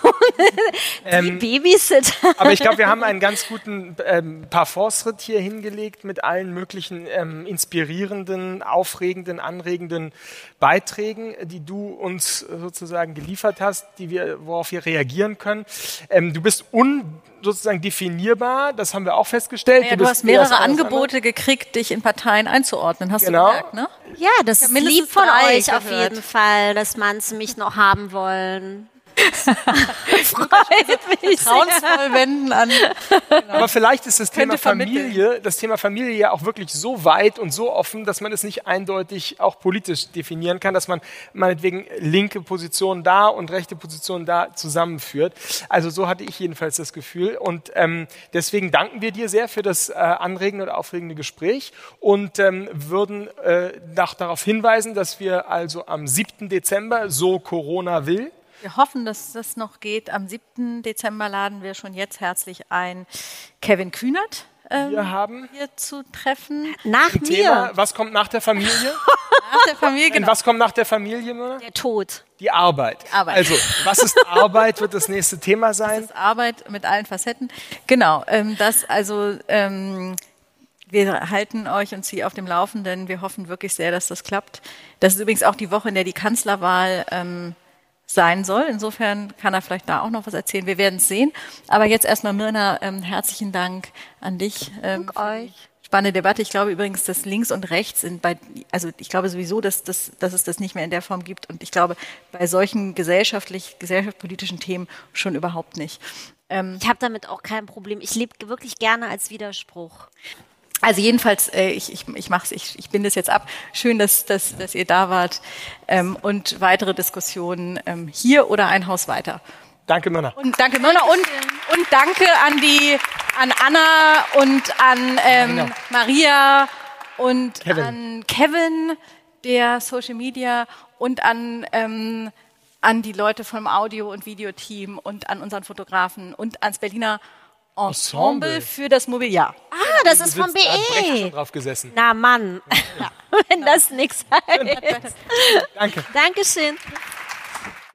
ähm, Babysitter. aber ich glaube, wir haben einen ganz guten ähm, Parforce-Ritt hier hingelegt mit allen möglichen ähm, inspirierenden, aufregenden, anregenden Beiträgen, die du uns sozusagen geliefert hast, die wir, worauf wir reagieren können. Ähm, du bist un sozusagen definierbar, das haben wir auch festgestellt. Ja, du, du hast mehrere Angebote gekriegt, dich in Parteien einzuordnen, hast genau. du gemerkt, ne? Ja, das ist lieb von euch auf jeden Fall, dass manche mich noch haben wollen. Freut mich. Vertrauensvoll wenden an. Genau. Aber vielleicht ist das Thema Familie, das Thema Familie ja auch wirklich so weit und so offen, dass man es nicht eindeutig auch politisch definieren kann, dass man meinetwegen linke Positionen da und rechte Positionen da zusammenführt. Also so hatte ich jedenfalls das Gefühl. Und ähm, deswegen danken wir dir sehr für das äh, anregende oder aufregende Gespräch und ähm, würden äh, darauf hinweisen, dass wir also am 7. Dezember, so Corona will, wir hoffen, dass das noch geht. Am 7. Dezember laden wir schon jetzt herzlich ein Kevin Kühnert. Ähm, wir haben hier zu treffen. Nach mir. Thema, was kommt nach der Familie? nach der Familie, genau. Und was kommt nach der Familie? Mona? Der Tod. Die Arbeit. Arbeit. Also, was ist Arbeit, wird das nächste Thema sein. Das ist Arbeit mit allen Facetten. Genau, ähm, das also... Ähm, wir halten euch und Sie auf dem Laufenden. Wir hoffen wirklich sehr, dass das klappt. Das ist übrigens auch die Woche, in der die Kanzlerwahl ähm, sein soll. Insofern kann er vielleicht da auch noch was erzählen. Wir werden es sehen. Aber jetzt erstmal Mirna, ähm, herzlichen Dank an dich. Ähm, Dank euch. Spannende Debatte. Ich glaube übrigens, dass links und rechts sind bei, also ich glaube sowieso, dass, dass, dass es das nicht mehr in der Form gibt. Und ich glaube, bei solchen gesellschaftlich, gesellschaftspolitischen Themen schon überhaupt nicht. Ähm, ich habe damit auch kein Problem. Ich lebe wirklich gerne als Widerspruch. Also jedenfalls, äh, ich, ich, ich mache ich, ich bin das jetzt ab. Schön, dass, dass, dass ihr da wart. Ähm, und weitere Diskussionen ähm, hier oder ein Haus weiter. Danke, Mörner. Und danke, Mörner. Und, und danke an die, an Anna und an ähm, Genau. Maria und Kevin. an Kevin, der Social Media und an, ähm, an die Leute vom Audio- und Videoteam und an unseren Fotografen und ans Berliner Ensemble, für das Mobiliar. Ah, das ist vom Da hat Brecht schon BE. drauf gesessen. Na Mann, wenn das nichts heißt. Danke. Dankeschön.